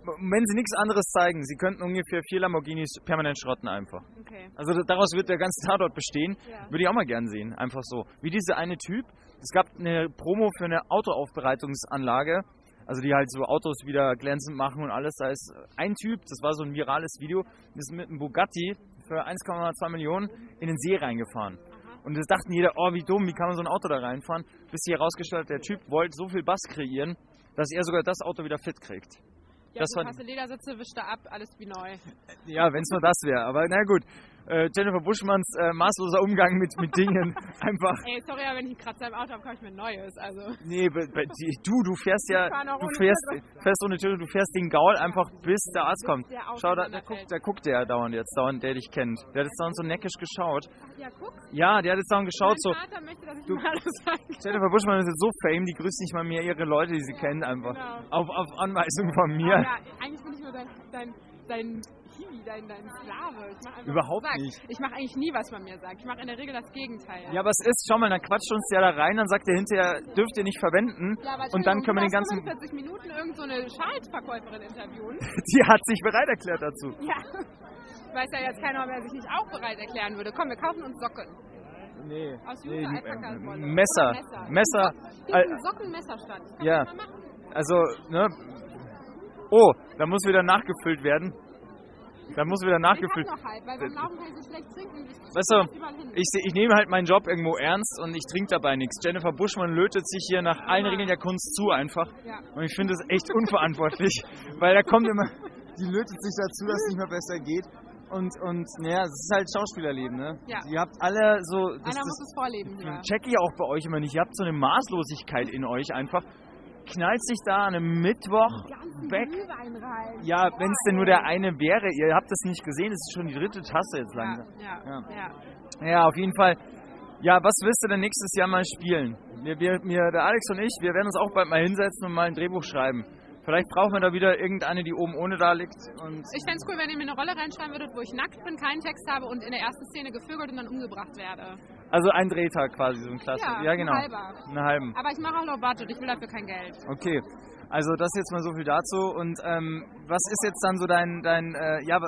wenn sie nichts anderes zeigen, sie könnten ungefähr vier Lamborghinis permanent schrotten einfach. Okay. Also da- daraus wird der ganze Tatort bestehen. Ja. Würde ich auch mal gern sehen, einfach so. Wie dieser eine Typ. Es gab eine Promo für eine Autoaufbereitungsanlage. Also die halt so Autos wieder glänzend machen und alles. Da ist ein Typ, das war so ein virales Video, ist mit einem Bugatti für 1,2 Millionen in den See reingefahren. Und das dachten jeder, oh wie dumm, wie kann man so ein Auto da reinfahren? Bis sich herausgestellt hat, der Typ wollte so viel Bass kreieren, dass er sogar das Auto wieder fit kriegt. Ja, Das gut, war- hast du Ledersitze, wischt er ab, alles wie neu. Ja, wenn es nur das wäre. Aber na gut, äh, Jennifer Buschmanns äh, maßloser Umgang mit, mit Dingen einfach. Ey, sorry, aber wenn ich Kratzer im Auto habe, kaufe ich mir ein neues. Also, Nee, bei, die- du, du fährst ja, du fährst, fährst ohne Tür, du fährst den Gaul einfach bis der Arzt kommt. der Schau, da, da, guckt, da guckt der dauernd jetzt, dauernd, der dich kennt. Der hat jetzt dauernd so neckisch geschaut. ach ja, guck. Ja, der hat jetzt dauernd geschaut, so, mein Vater möchte, dass ich Du- mal sage. Jennifer Buschmann ist jetzt so fame, die grüßt nicht mal mehr ihre Leute, die sie kennt einfach. Genau. Auf, auf Anweisung von mir. ja, eigentlich bin ich nur dein, dein, dein Hiwi, dein, dein Sklave. Ich mach einfach, Überhaupt nicht. Ich mache eigentlich nie, was man mir sagt. Ich mache in der Regel das Gegenteil. Ja, aber es ist, schau mal, dann quatscht uns der da rein, dann sagt er hinterher, dürft ihr nicht verwenden. Ja, und dann können wir den ganzen, 45 Minuten irgend so eine Schaltverkäuferin interviewen. die hat sich bereit erklärt dazu. Ja. Weiß ja jetzt keiner, wer sich nicht auch bereit erklären würde. Komm, wir kaufen uns Socken. Nee. Aus nee, Jute Alpaka-Wolle. äh, Messer. Messer. Al- einen Sockenmesserstand. Ja. Also, ne? Oh, da muss wieder nachgefüllt werden. Da muss wieder nachgefüllt. weil beim Laufen kann ich so schlecht trinken. Ich Weißt du, das. Ich, ich nehme halt meinen Job irgendwo ernst und ich trinke dabei nichts. Jennifer Buschmann lötet sich hier nach allen Regeln der Kunst zu einfach. Ja. Und ich finde das echt unverantwortlich, weil da kommt immer, die lötet sich dazu, dass es nicht mehr besser geht. Und, und naja, es ist halt Schauspielerleben, ne? Ja. Ihr habt alle so, das, Einer muss das es vorleben hier. check ich auch bei euch immer nicht. Ihr habt so eine Maßlosigkeit in euch einfach. Knallt sich da an einem Mittwoch weg. Ja, wenn es denn nur der eine wäre. Ihr habt das nicht gesehen, es ist schon die dritte Tasse jetzt langsam. ja, Ja. ja. Ja, auf jeden Fall. Ja, was willst du denn nächstes Jahr mal spielen? Wir, wir, wir, der Alex und ich, wir werden uns auch bald mal hinsetzen und mal ein Drehbuch schreiben. Vielleicht brauchen wir da wieder irgendeine, die oben ohne da liegt. Und Ich fände es cool, wenn ihr mir eine Rolle reinschreiben würdet, wo ich nackt bin, keinen Text habe und in der ersten Szene gevögelt und dann umgebracht werde. Also ein Drehtag quasi, so ein klasse. Ja, Ja, genau. ein halber. Einen halben. Aber ich mache auch noch Budget, ich will dafür kein Geld. Okay. Also das jetzt mal so viel dazu. Und ähm, was ist jetzt dann so dein, dein äh, ja,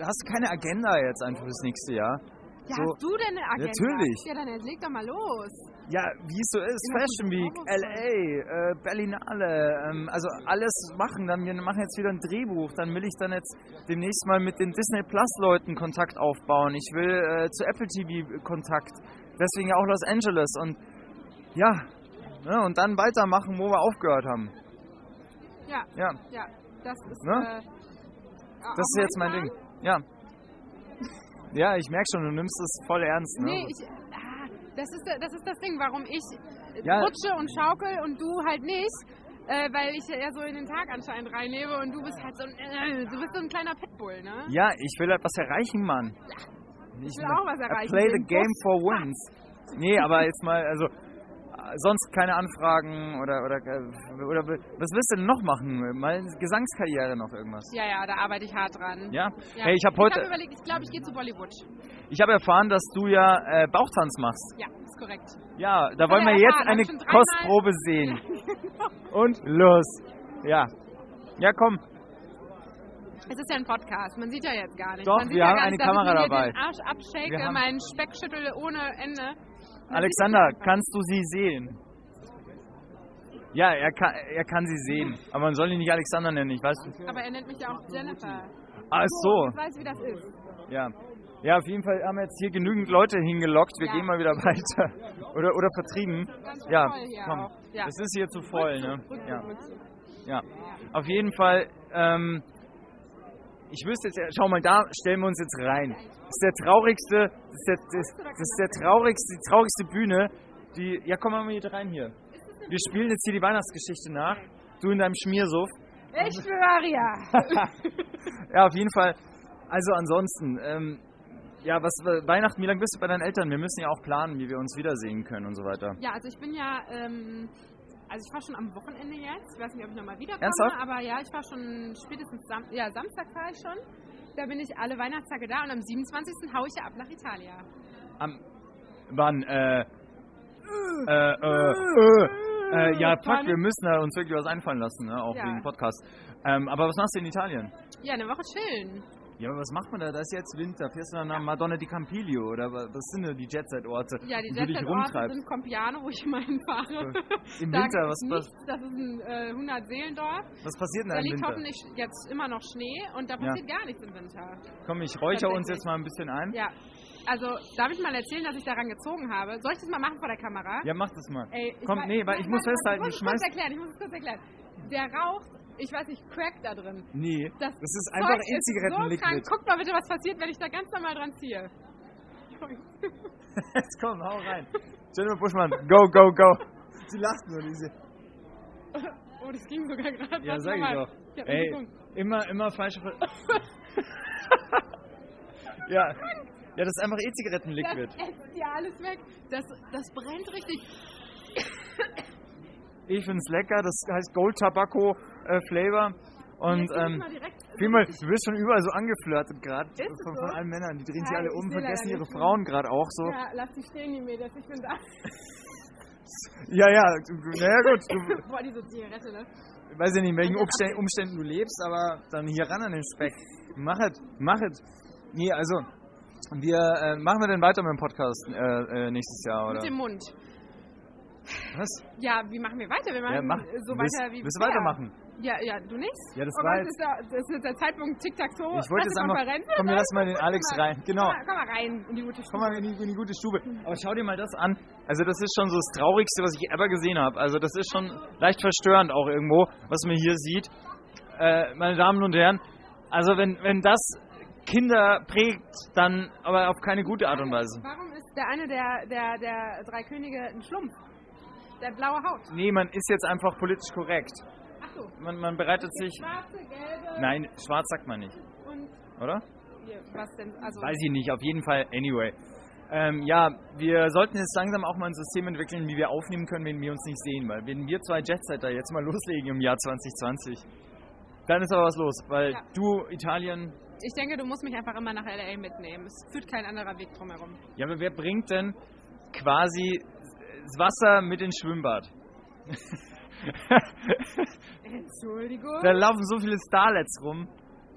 hast du keine Agenda jetzt einfach fürs nächste Jahr? Ja, So- hast du denn eine Agenda? Natürlich. Ja, dann leg doch mal los. Ja, wie es so ist, Immer Fashion Week. LA, äh, Berlinale, ähm, also alles machen. Dann wir machen jetzt wieder ein Drehbuch. Dann will ich dann jetzt demnächst mal mit den Disney Plus Leuten Kontakt aufbauen. Ich will äh, zu Apple TV Kontakt. Deswegen ja auch Los Angeles und ja, ne, und dann weitermachen, wo wir aufgehört haben. Ja, Ja, ja. das ist. Ne? Äh, Das ist jetzt mein Ding. Ja. Ja, ich merke schon, du nimmst es voll ernst. Ne? Nee, ich, ah, das, ist, das ist das Ding, warum ich Ja. rutsche und schaukel und du halt nicht. Äh, weil ich ja so in den Tag anscheinend reinlebe und du bist halt so ein, äh, du bist so ein kleiner Pitbull, ne? Ja, ich will halt was erreichen, Mann. Ich will auch was I erreichen. play the game for wins. Nee, aber jetzt mal, also sonst keine Anfragen oder oder oder was willst du denn noch machen? Mal Gesangskarriere noch irgendwas? Ja, ja, da arbeite ich hart dran. Ja? Ja. Hey, ich habe Ich heute habe überlegt, ich glaube, ich gehe zu Bollywood. ich habe erfahren, dass du ja äh, Bauchtanz machst. Ja, ist korrekt. Ja, da wollen wir jetzt erfahren, hab eine ich Kostprobe sehen. genau. Und los. Ja. Ja, komm. Es ist ja ein Podcast, man sieht ja jetzt gar nicht. Doch, man sieht wir ja haben eine Kamera ich dabei. den Arsch abshake, meinen Speck schüttle ohne Ende. Alexander, es kannst du sie sehen? Ja, er kann, er kann sie sehen. Aber man soll ihn nicht Alexander nennen, ich weiß nicht. Aber er nennt mich ja auch Jennifer. Ach so. Ich weiß, wie das ist. Ja. Ja, auf jeden Fall haben wir jetzt hier genügend Leute hingelockt. Wir Ja. gehen mal wieder weiter. Oder, oder vertrieben. Ganz Ja, voll hier komm. auch. Ja. Es ist hier zu voll, ne? Ja. Ja. Auf jeden Fall, ähm, ich wüsste jetzt, schau mal, da stellen wir uns jetzt rein. Das ist der traurigste, das ist der, das, das ist der traurigste, die traurigste Bühne, die, ja komm mal hier rein hier. Wir spielen jetzt hier die Weihnachtsgeschichte nach. Du in deinem Schmiersuff. Ich schwöre ja. Ja, auf jeden Fall. Also ansonsten, ähm, ja, was Weihnachten, wie lange bist du bei deinen Eltern? Wir müssen ja auch planen, wie wir uns wiedersehen können und so weiter. Ja, also ich bin ja, ähm, also ich war schon am Wochenende jetzt. Ich weiß nicht, ob ich nochmal wiederkomme, Ernsthaft? aber ja, ich war schon spätestens Sam ja, Samstag war ich schon. Da bin ich alle Weihnachtstage da und am 27. haue ich ja ab nach Italia. Am, wann, äh, äh, äh, äh, äh, ja, fuck, wir müssen da uns wirklich was einfallen lassen, ne, auch Ja. wegen Podcast. Ähm, aber was machst du in Italien? Ja, eine Woche chillen. Ja, aber was macht man da? Da ist jetzt Winter. Fährst du dann nach Madonna di Campiglio oder wa- was sind denn die Jet-Set-Orte? Ja, die Jet-Set-Orte sind Compiano, wo ich immer hinfahre. Im Da Winter, was, nichts, das ist ein äh, 100-Seelendorf. was passiert denn Da da im liegt Winter? hoffentlich jetzt immer noch Schnee und da Ja. passiert gar nichts im Winter. Komm, ich räuchere uns jetzt mal ein bisschen ein. Ja, also darf ich mal erzählen, dass ich daran gezogen habe? Soll ich das mal machen vor der Kamera? Ja, mach das mal. Ey, ich Komm, weiß- nee, weil ich muss warte, festhalten, Ich du muss es kurz erklären, ich muss es kurz erklären. Der raucht, ich weiß nicht, Crack da drin. Nee, Das, das ist einfach so E-Zigarettenliquid. krank. Guck mal bitte, was passiert, wenn ich da ganz normal dran ziehe. Jetzt komm, hau rein. Jennifer Buschmann, go, go, go. Sie lacht nur, diese. Oh, das ging sogar gerade. Ja, sag ich doch. Ich Ey, immer, immer falsche... Ver ja. ja, das ist einfach E-Zigarettenliquid. Das ätzt ja alles weg. Das, das brennt richtig. Ich find's lecker, das heißt Gold Tobacco äh, Flavor. Und ähm, vielmal, du wirst schon überall so angeflirtet gerade von, von allen Männern. Die drehen sich alle um, vergessen ihre. Frauen gerade auch so. Ja, lass die stehen, die Mädels. Ich bin da. Ja, ja, naja gut, du, Boah, diese Zigarette, ne? Ich weiß ja nicht, in welchen Umständen, Umständen du lebst, aber dann hier ran an den Speck. Mach es, mach es. Nee, also, wir, äh, machen wir denn weiter mit dem Podcast äh, äh, nächstes Jahr, oder? Mit dem Mund. Was? Ja, wie machen wir weiter? Wir machen Ja, mach. so willst, weiter wie willst du bisher. weitermachen? Ja, ja, du nicht? Ja, das oh war Gott, jetzt- ist da, das ist jetzt der Zeitpunkt Tic-Tac-Toe. Ich wollte jetzt einfach, komm, wir lassen mal den Alex Komm mal, rein. Genau. Komm mal, komm mal rein in die gute Komm Stube. mal in die, in die gute Stube. Aber schau dir mal das an. Also das ist schon so das Traurigste, was ich ever gesehen habe. Also das ist schon leicht verstörend auch irgendwo, was man hier sieht. Äh, meine Damen und Herren, also wenn, wenn das Kinder prägt, dann aber auf keine gute Art und Weise. Warum ist der eine der, der, der drei Könige ein Schlumpf? Der blaue Haut. Nee, man ist jetzt einfach politisch korrekt. So. Man, man bereitet sich... Schwarze, gelbe Nein, schwarz sagt man nicht, und oder? was denn? Also Weiß ich nicht, auf jeden Fall, anyway. Ähm, ja, wir sollten jetzt langsam auch mal ein System entwickeln, wie wir aufnehmen können, wenn wir uns nicht sehen. Weil wenn wir zwei Jetsetter jetzt mal loslegen im Jahr 2020, dann ist aber was los. Weil Ja. du, Italien, ich denke, du musst mich einfach immer nach LA mitnehmen. Es führt kein anderer Weg drumherum. ja, aber wer bringt denn quasi das Wasser mit ins Schwimmbad? Entschuldigung. da laufen so viele Starlets rum.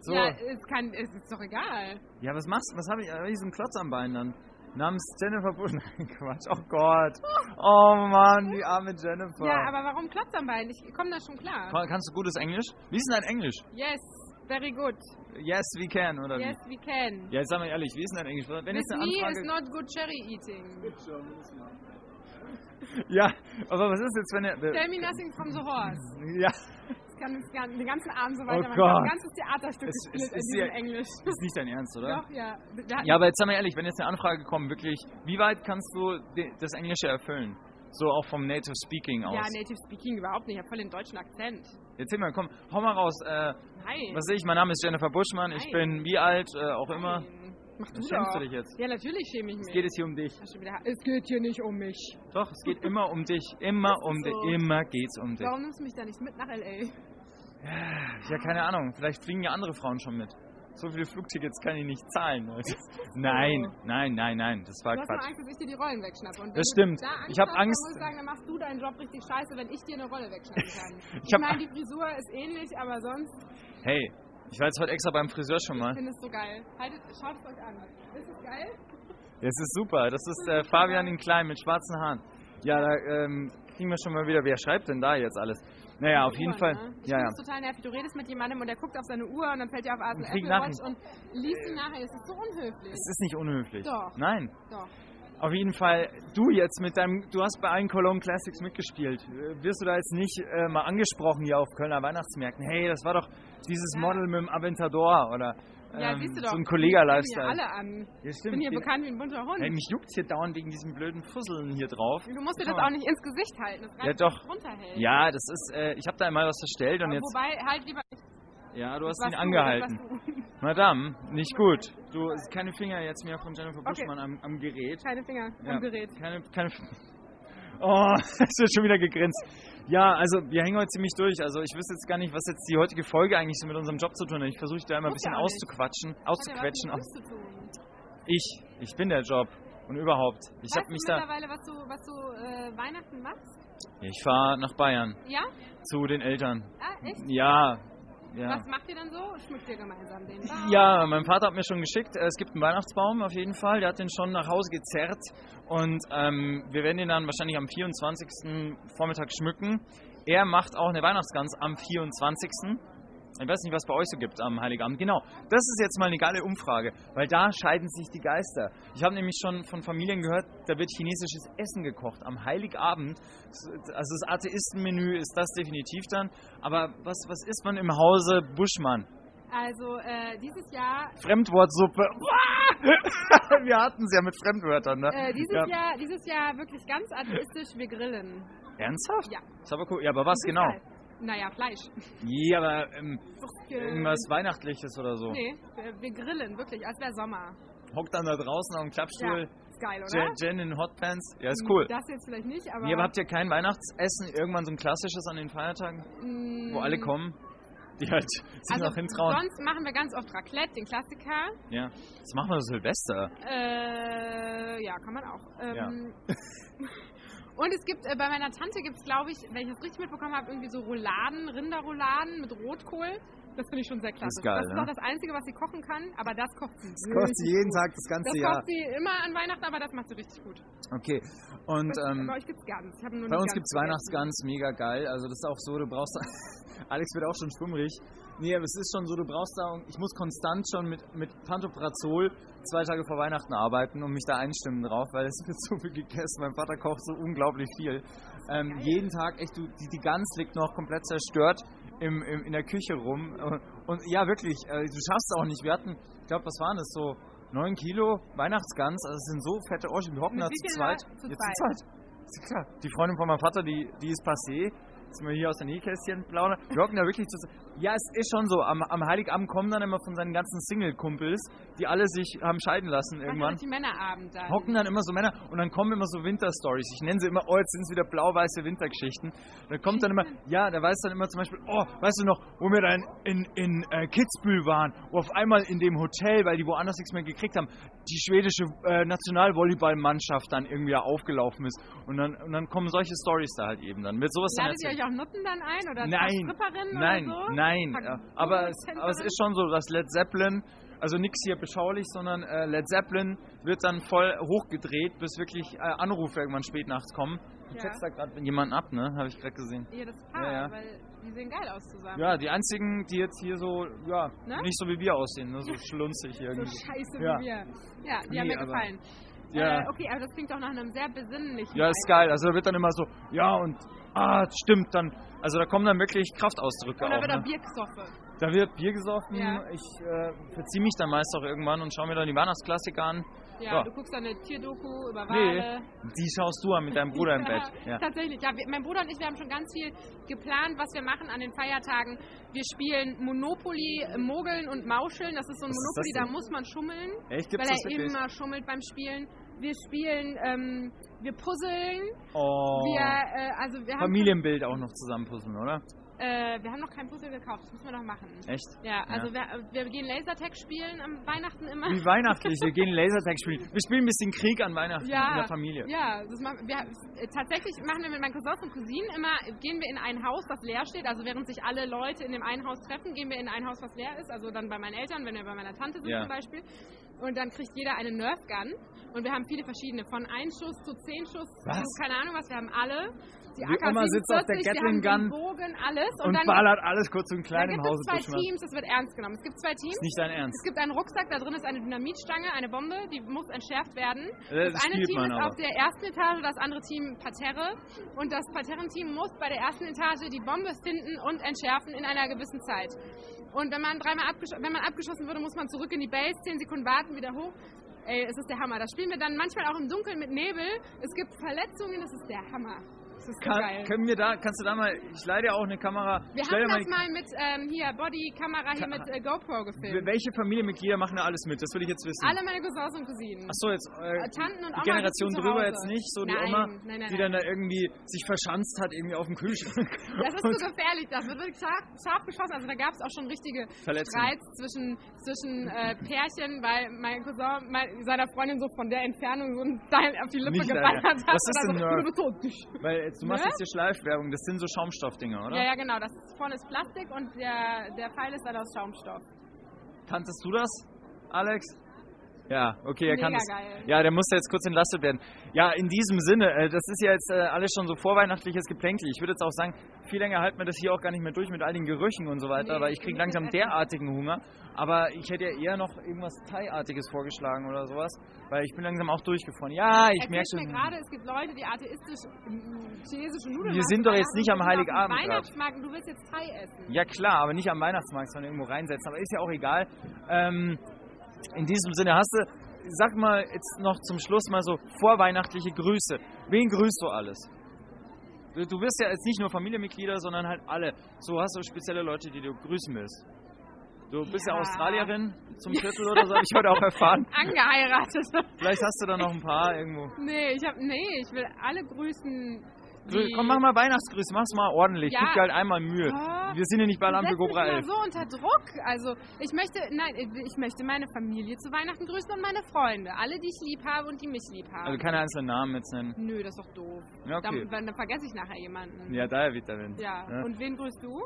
So. Ja, es, kann, es ist doch egal. Ja, was machst du? Was habe ich? Hab ich so einen Klotz am Bein dann? Namens Jennifer Bush. Nein, Quatsch. Oh Gott. Oh Mann, die arme Jennifer. Ja, aber warum klotzt am Bein? Ich komme da schon klar. Kann- Kannst du gutes Englisch? Wie ist denn dein Englisch? Yes, very good. Yes, we can, oder Yes, we can. wie? Ja, jetzt sag mal ehrlich, wie ist denn dein Englisch? Wenn With me Anfrage... is not good cherry eating. Ja, aber was ist jetzt, wenn er... Tell me nothing from the horse. Ja, Das kann den ganzen Abend so Oh weitermachen. Ich habe ein ganzes Theaterstück Es- gespielt es in ja- Englisch. Ist nicht dein Ernst, oder? Doch, ja. Wir Ja, aber jetzt sag mal ehrlich, wenn jetzt eine Anfrage kommt, wirklich, wie weit kannst du das Englische erfüllen? So auch vom Native Speaking aus. ja, Native Speaking überhaupt nicht. Ich habe voll den deutschen Akzent. Erzähl mal, komm, hau mal raus. Äh, Nein. was sehe ich? Mein Name ist Jennifer Buschmann. Ich Nein. bin wie alt, äh, auch immer. Nein. Mach du schämst doch. du dich jetzt? Ja, natürlich schäme ich mich. Es geht jetzt hier um dich. Ach, schon wieder. es geht hier nicht um mich. Doch, es geht immer um dich. Immer um so. dich. Immer geht's um dich. Warum nimmst du mich da nicht mit nach L.A.? Ja, keine Ahnung. Vielleicht fliegen ja andere Frauen schon mit. So viele Flugtickets kann ich nicht zahlen. Leute. Nein, nein, nein, nein. Das war Du hast Quatsch. Angst, dass ich dir die Rollen wegschnappe. Und Das stimmt. Da Angst Ich hab hast, dann Angst- muss ich sagen, dann machst du deinen Job richtig scheiße, wenn ich dir eine Rolle wegschnappen kann. Ich ich meine, die Frisur ist ähnlich, aber sonst Hey, ich war jetzt heute extra beim Friseur schon mal. finde ich es so geil. Haltet, schaut es euch an. Ist es geil? Das ist super. Das ist äh, Fabian in Klein mit schwarzen Haaren. Ja, da ähm, kriegen wir schon mal wieder. Wer schreibt denn da jetzt alles? Naja, auf jeden Uhr, Fall. Ne? Ich Ja, finde ja. es total nervig. Du redest mit jemandem und der guckt auf seine Uhr und dann fällt dir auf Apple Und kriegt Watch und liest die nachher. Das ist so unhöflich. Es ist nicht unhöflich. Doch. Nein. Doch. Auf jeden Fall, du jetzt mit deinem, du hast bei allen Cologne Classics mitgespielt. Äh, Wirst du da jetzt nicht äh, mal angesprochen hier auf Kölner Weihnachtsmärkten? Hey, das war doch dieses Ja. Model mit dem Aventador oder Ja, ähm, siehst du doch. so ein Kollega-Lifestyle. alle an. Ja, Ich bin hier Den- bekannt wie ein bunter Hund. Hey, mich juckt's hier dauernd wegen diesen blöden Fusseln hier drauf. du musst dir das auch nicht ins Gesicht halten. Das Ja, doch. runterhältst. Ja, das ist, äh, ich habe da einmal was verstellt und Aber jetzt, Wobei, halt lieber nicht. ja, du hast ihn angehalten. Madame, nicht gut. Du, keine Finger jetzt mehr von Jennifer Okay. Buschmann am, am Gerät. Keine Finger Ja. am Gerät. Keine, keine. Oh, es wird schon wieder gegrinst. Ja, also wir hängen heute ziemlich durch. Also ich wüsste jetzt gar nicht, was jetzt die heutige Folge eigentlich so mit unserem Job zu tun hat. Ich versuche da immer ein bisschen ja auszuquatschen, Hat ja auszuquetschen. was zu tun. Ich, ich bin der Job und überhaupt. Ich weißt habe mich du da. mittlerweile, was du, was du äh, Weihnachten machst? Ich fahre nach Bayern Ja? zu den Eltern. Ah, echt? Ja, ja. Was macht ihr dann so? Schmückt ihr gemeinsam den Baum? Ja, mein Vater hat mir schon geschickt, äh, es gibt einen Weihnachtsbaum auf jeden Fall. Der hat den schon nach Hause gezerrt und ähm, wir werden den dann wahrscheinlich am 24. Vormittag schmücken. Er macht auch eine Weihnachtsgans am 24. Ich weiß nicht, was bei euch so gibt am Heiligabend. Genau, das ist jetzt mal eine geile Umfrage, weil da scheiden sich die Geister. Ich habe nämlich schon von Familien gehört, da wird chinesisches Essen gekocht am Heiligabend. Also das Atheistenmenü ist das definitiv dann. Aber was, was isst man im Hause Buschmann? Also, äh, dieses Jahr, Fremdwortsuppe. Wir hatten es ja mit Fremdwörtern, ne? äh, dieses ja. Jahr, dieses Jahr wirklich ganz atheistisch, wir grillen. Ernsthaft? Ja. Ist aber cool. Ja, aber was genau? geil. Naja, Fleisch. Ja, aber ähm, Äh, irgendwas Weihnachtliches oder so. Nee, wir, wir grillen, wirklich, als wäre Sommer. Hockt dann da draußen auf dem Klappstuhl. Ist geil, oder? Jen, Jen in Hotpants. Ja, ist cool. Das jetzt vielleicht nicht, aber... Nee, aber habt ihr kein Weihnachtsessen, irgendwann so ein klassisches an den Feiertagen, mm, wo alle kommen? Die halt sich Also noch hintrauen. sonst machen wir ganz oft Raclette, den Klassiker. Ja. Das machen wir so Silvester. Äh, ja, kann man auch. Ja. Und es gibt, äh, bei meiner Tante gibt es, glaube ich, wenn ich das richtig mitbekommen habe, irgendwie so Rouladen, Rinderrouladen mit Rotkohl. Das finde ich schon sehr klasse. geil, das ist ne? auch das Einzige, was sie kochen kann, aber das kocht sie. Das kocht sie jeden Tag das ganze Das Jahr. kocht sie immer an Weihnachten, aber das macht sie richtig gut. Okay. Und ähm, bei euch gibt es Gans. Bei uns gibt es. Weihnachtsgans, mega geil. Also das ist auch so, du brauchst Alex wird auch schon schwummrig. Nee, aber es ist schon so, du brauchst da, ich muss konstant schon mit, mit Pantoprazol zwei Tage vor Weihnachten arbeiten und mich da einstimmen drauf, weil es wird so viel gegessen. Mein Vater kocht so unglaublich viel. Ähm, jeden Tag, echt, du, die, die Gans liegt noch komplett zerstört im, im, in der Küche rum. Und, ja, wirklich, äh, du schaffst es auch nicht. Wir hatten, ich glaube, was waren das, so 9 Kilo Weihnachtsgans, also es sind so fette Orschen, wir hocken da zu zweit. Zu Ja, zweit. zu zweit. Ist ja klar. Die Freundin von meinem Vater, die, die ist passé. Jetzt sind wir hier aus der Nähkästchen plaudern. Wir hocken da wirklich zu. Ja, es ist schon so. Am, am Heiligabend kommen dann immer von seinen ganzen Single-Kumpels, die alle sich haben scheiden lassen irgendwann. richtig Männerabend dann. Hocken dann immer so Männer und dann kommen immer so Winterstories. Ich nenne sie immer, oh, jetzt sind es wieder blau-weiße Wintergeschichten. Da kommt dann immer, ja, da weiß dann immer zum Beispiel, oh, weißt du noch, wo wir dann in, in äh, Kitzbühel waren, wo auf einmal in dem Hotel, weil die woanders nichts mehr gekriegt haben, die schwedische äh, Nationalvolleyballmannschaft dann irgendwie aufgelaufen ist. Und dann, und dann kommen solche Stories da halt eben. Dann wird sowas dann Ladet ihr euch auch Nutten dann ein? Oder Nein, Stripperinnen nein, oder so? nein. Paar ja. Aber, es, aber es ist schon so, dass Led Zeppelin, also nichts hier beschaulich, sondern äh, Led Zeppelin wird dann voll hochgedreht, bis wirklich äh, Anrufe irgendwann spät nachts kommen. Du Ja. checkst da gerade jemanden ab, ne? Habe ich gerade gesehen. Ihr das Paar, Ja, ja. weil die sehen geil aus zusammen. Ja, die einzigen, die jetzt hier so, ja, Ne? nicht so wie wir aussehen, ne? so schlunzig So irgendwie. scheiße Ja. wie wir. Ja, die Nee, haben mir gefallen. Ja. Äh, okay, aber das klingt doch nach einem sehr besinnlichen Ja, ist geil. Also da wird dann immer so, ja, und Ah, stimmt, dann, also da kommen dann wirklich Kraftausdrücke Oder auch. wird da Ne? Bier gesoffen? Da wird Bier gesoffen, Ja. ich äh, verziehe mich dann meist auch irgendwann und schaue mir dann die Weihnachtsklassiker an. Ja, Ja. du guckst dann eine Tierdoku über Nee, Wale. die schaust du an mit deinem Bruder im Bett. Ja. Tatsächlich, ja. Wir, mein Bruder und ich, wir haben schon ganz viel geplant, was wir machen an den Feiertagen. Wir spielen Monopoly, Mogeln und Mauscheln. Das ist so ein Was Monopoly, da muss man schummeln, Echt, weil gibt's er das wirklich? immer schummelt beim Spielen. Wir spielen, ähm, wir puzzeln. Oh, Wir, äh, also wir haben, Familienbild auch noch zusammenpuzzeln, oder? äh, wir haben noch kein Puzzle gekauft. Das müssen wir noch machen. Echt? Ja, also Wir, wir gehen Lasertag spielen am Weihnachten immer. Wie weihnachtlich, wir gehen Lasertag spielen. Wir spielen ein bisschen Krieg an Weihnachten in der Familie. Ja, das machen wir, äh, tatsächlich machen wir mit meinen Cousins und Cousinen immer, gehen wir in ein Haus, das leer steht. Also während sich alle Leute in dem einen Haus treffen, gehen wir in ein Haus, was leer ist. Also dann bei meinen Eltern, wenn wir bei meiner Tante sind Ja. zum Beispiel. Und dann kriegt jeder eine Nerf Gun. Und wir haben viele verschiedene, von 1 Schuss zu 10 Schuss Was? zu keine Ahnung was. Wir haben alle. Die Die Oma sitzt auf der AK-47, wir Gatling Gun Bogen, alles. Und, dann, ballert alles kurz im dann kleinen gibt Hause es zwei Buschmann. Teams, das wird ernst genommen. Es gibt zwei Teams. Ist nicht dein Ernst. Es gibt einen Rucksack, da drin ist eine Dynamitstange, eine Bombe, die muss entschärft werden. Äh, Das, das eine Team ist aber. auf der ersten Etage, das andere Team Parterre. Und das Parterrenteam muss bei der ersten Etage die Bombe finden und entschärfen in einer gewissen Zeit. Und wenn man dreimal abgesch wenn man abgeschossen wurde, muss man zurück in die Base, 10 Sekunden warten, wieder hoch. Ey, es ist der Hammer. Das spielen wir dann manchmal auch im Dunkeln mit Nebel. Es gibt Verletzungen, das ist der Hammer. Das so Kann, können wir da, kannst du da mal, ich leide ja auch eine Kamera. Wir Stell haben das mal, mit ähm, hier Body-Kamera hier mit äh, GoPro die- gefilmt. welche Familienmitglieder machen da alles mit? Das will ich jetzt wissen. Alle meine Cousins und Cousinen. Achso, jetzt äh, Äh, Tanten und die Oma Generation sitzen zu drüber jetzt nicht, so die Nein, Oma, nein, nein, die dann da irgendwie sich verschanzt hat, irgendwie auf dem Kühlschrank. Das ist so gefährlich, das wird wirklich scharf, scharf geschossen. Also da gab es auch schon richtige. Streits zwischen, zwischen äh, Pärchen, weil mein Cousin mein, seiner Freundin so von der Entfernung so ein Stein auf die Lippe Nicht geballert hat. Was ist so. So dicht. Weil jetzt, du machst Ne? jetzt hier Schleifwerbung, das sind so Schaumstoffdinger, oder? Ja, ja, genau. Das ist, vorne ist Plastik und der, der Pfeil ist dann aus Schaumstoff. Kanntest du das, Alex? Ja, okay, er Mega kann das. geil. Ja, der musste jetzt kurz entlastet werden. Ja, in diesem Sinne, äh, das ist ja jetzt äh, alles schon so vorweihnachtliches Geplänkel. Ich würde jetzt auch sagen, viel länger halten wir das hier auch gar nicht mehr durch mit all den Gerüchen und so weiter, Nee, weil ich kriege langsam derartigen Hunger. Aber ich hätte ja eher noch irgendwas Thai-artiges vorgeschlagen oder sowas, weil ich bin langsam auch durchgefroren. Ja, ich merke schon. gerade, es gibt Leute, die atheistisch mm, chinesische Nudeln Wir sind doch jetzt nicht am Heiligabend. Weihnachtsmarkt und du willst jetzt Thai essen. Ja klar, aber nicht am Weihnachtsmarkt, sondern irgendwo reinsetzen. Aber ist ja auch egal. Ähm, in diesem Sinne hast du, sag mal jetzt noch zum Schluss mal so vorweihnachtliche Grüße. Wen grüßt du alles? Du, du wirst ja jetzt nicht nur Familienmitglieder, sondern halt alle. So hast du spezielle Leute, die du grüßen willst. Du bist ja, Ja. Australierin zum Viertel oder so, habe ich heute auch erfahren. Angeheiratet. Vielleicht hast du da noch ein paar irgendwo. Nee, ich hab, nee, ich will alle grüßen. Grü Komm, mach mal Weihnachtsgrüße, mach's mal ordentlich. Ja. Gib dir halt einmal Mühe. Ah. Wir sind ja nicht bei Cobra mich 11. immer so unter Druck. Also ich möchte, nein, ich möchte meine Familie zu Weihnachten grüßen und meine Freunde. Alle, die ich lieb habe und die mich lieb haben. Also keine einzelnen Namen jetzt nennen. Nö, das ist doch doof. Ja, okay. Dann, dann vergesse ich nachher jemanden. Ja, daher wird der Wind. Ja. Ja. Und wen grüßt du?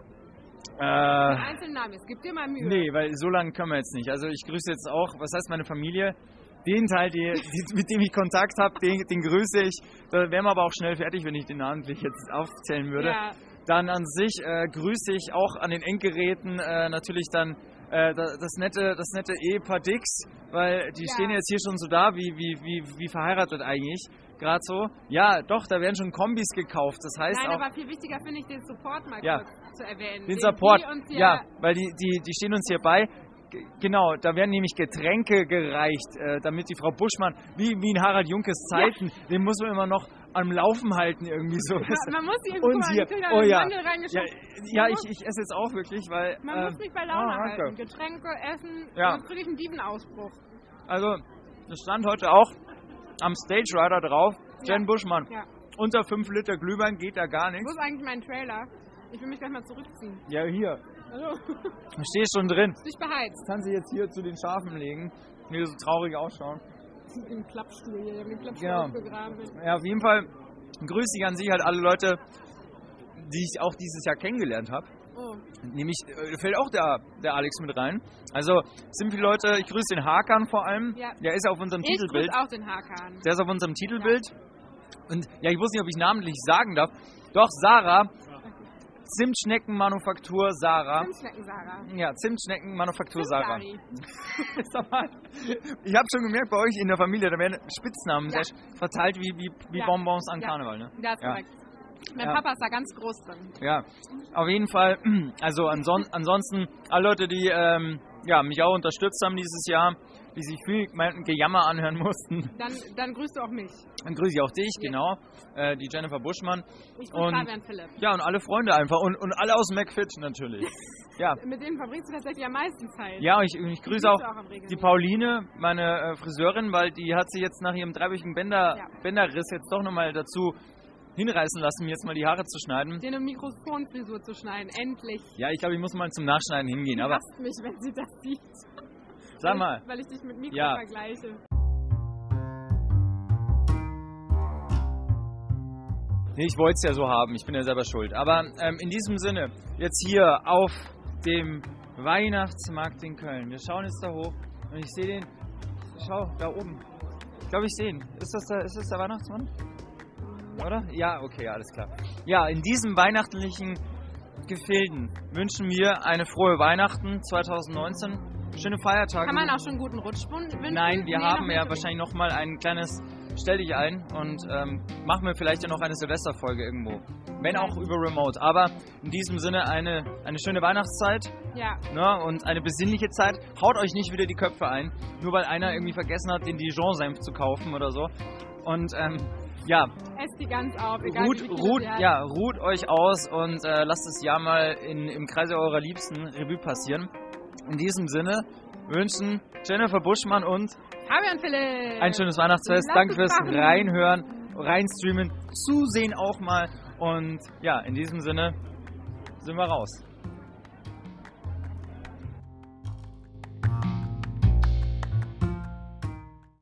Äh, einzelnen Namen. Es gibt dir mal Mühe. Nee, weil so lange können wir jetzt nicht. Also ich grüße jetzt auch, was heißt meine Familie? Den Teil, die, die, mit dem ich Kontakt habe, den, den grüße ich. Da wären wir aber auch schnell fertig, wenn ich den namentlich jetzt aufzählen würde. Ja. Dann an sich äh, grüße ich auch an den Endgeräten äh, natürlich dann äh, da- das nette, das nette Ehepaar Dix, weil die Ja. stehen jetzt hier schon so da, wie, wie, wie, wie verheiratet eigentlich. Gerade so. Ja, doch, da werden schon Kombis gekauft. Das heißt Nein, auch. aber viel wichtiger finde ich den Support mal Ja. kurz zu erwähnen. Den Support, die uns ja, weil die, die, die stehen uns hier bei. Genau, da werden nämlich Getränke gereicht, äh, damit die Frau Buschmann, wie, wie in Harald Junkes Zeiten, den muss man immer noch am Laufen halten irgendwie so. Man, man muss Und hier, kriegen da oh einen ja, ja, ja ich, ich esse jetzt auch wirklich, weil... Man äh, muss mich bei Laune danke. halten. Getränke, Essen, Ja. sonst kriege ich einen Dievenausbruch. Also, das stand heute auch am Stage Rider drauf, Ja. Jen Buschmann. Ja. Unter 5 Liter Glühwein geht da gar Wo nichts. ist eigentlich mein Trailer? Ich will mich gleich mal zurückziehen. Ja, hier. Hallo. Stehst schon drin. Ist nicht beheizt. Kann sie jetzt hier zu den Schafen legen, wie so traurig ausschauen. Im Klappstuhl hier. Ich hab den Klappstuhl Genau. aufgegraben. Ja, auf jeden Fall grüße ich an Sie halt alle Leute, die ich auch dieses Jahr kennengelernt habe. Oh. Nämlich äh, fällt auch der, der Alex mit rein. Also sind viele Leute, ich grüße den Hakan vor allem. Ja. Der ist auf unserem Ich Titelbild. grüße auch den Hakan. Der ist auf unserem Titelbild. Und ja, ich wusste nicht, ob ich namentlich sagen darf. Doch, Sarah. Zimtschneckenmanufaktur Sarah. Zimtschnecken, Sarah. Ja, Zimtschneckenmanufaktur Sarah. Ich habe schon gemerkt, bei euch in der Familie, da werden Spitznamen Ja. sehr verteilt wie, wie, wie Ja. Bonbons an Ja. Karneval. Ne? Das ist Ja. korrekt. Mein Ja. Papa ist da ganz groß drin. Ja, auf jeden Fall. Also anson ansonsten alle Leute, die ähm, ja, mich auch unterstützt haben dieses Jahr, die sich viel mein Gejammer anhören mussten, Dann, dann grüßt du auch mich. dann grüße ich auch dich, genau, äh, die Jennifer Buschmann. Ich grüße Und- Fabian Philipp. Ja, und alle Freunde einfach und, und alle aus McFit natürlich. Ja, Mit denen verbringst du tatsächlich am meisten Zeit. ja, und ich, ich grüße auch Regelmäßig. die Pauline, meine äh, Friseurin, weil die hat sich jetzt nach ihrem dreiwöchigen Bänder, Ja. Bänderriss jetzt doch nochmal dazu hinreißen lassen, mir jetzt mal die Haare zu schneiden. Dir eine Mikrofonfrisur zu schneiden. Endlich. Ja, ich glaube, ich muss mal zum Nachschneiden hingehen, Sie aber mich, wenn sie das sieht. Sag mal. Weil ich dich mit Mikro Ja. vergleiche. Nee, ich wollte es ja so haben, ich bin ja selber schuld. Aber ähm, in diesem Sinne, jetzt hier auf dem Weihnachtsmarkt in Köln. Wir schauen jetzt da hoch und ich sehe den. Schau, da oben. Ich glaube, ich sehe ihn. Ist das, der, ist das der Weihnachtsmann? Oder? Ja, okay, alles klar. Ja, in diesem weihnachtlichen Gefilden wünschen wir eine frohe Weihnachten 2019. Schöne Feiertage. Kann man auch schon einen guten Rutsch wünschen? Nein, wir Nee, haben ja wahrscheinlich noch mal ein kleines Stell dich ein und ähm, machen wir vielleicht ja noch eine Silvesterfolge irgendwo. Wenn auch über Remote. Aber in diesem Sinne eine, eine schöne Weihnachtszeit Ja, ne, und eine besinnliche Zeit. Haut euch nicht wieder die Köpfe ein, nur weil einer irgendwie vergessen hat, den Dijon-Senf zu kaufen oder so. Und ähm, ja, esst die ganz auf. Egal ruht, wie ruht, ja, ruht euch aus und äh, lasst das Jahr mal in, im Kreise eurer Liebsten Revue passieren. In diesem Sinne wünschen Jennifer Buschmann und Fabian Philipp. ein schönes Weihnachtsfest. Danke fürs machen. Reinhören, Reinstreamen, Zusehen auch mal. Und ja, in diesem Sinne sind wir raus.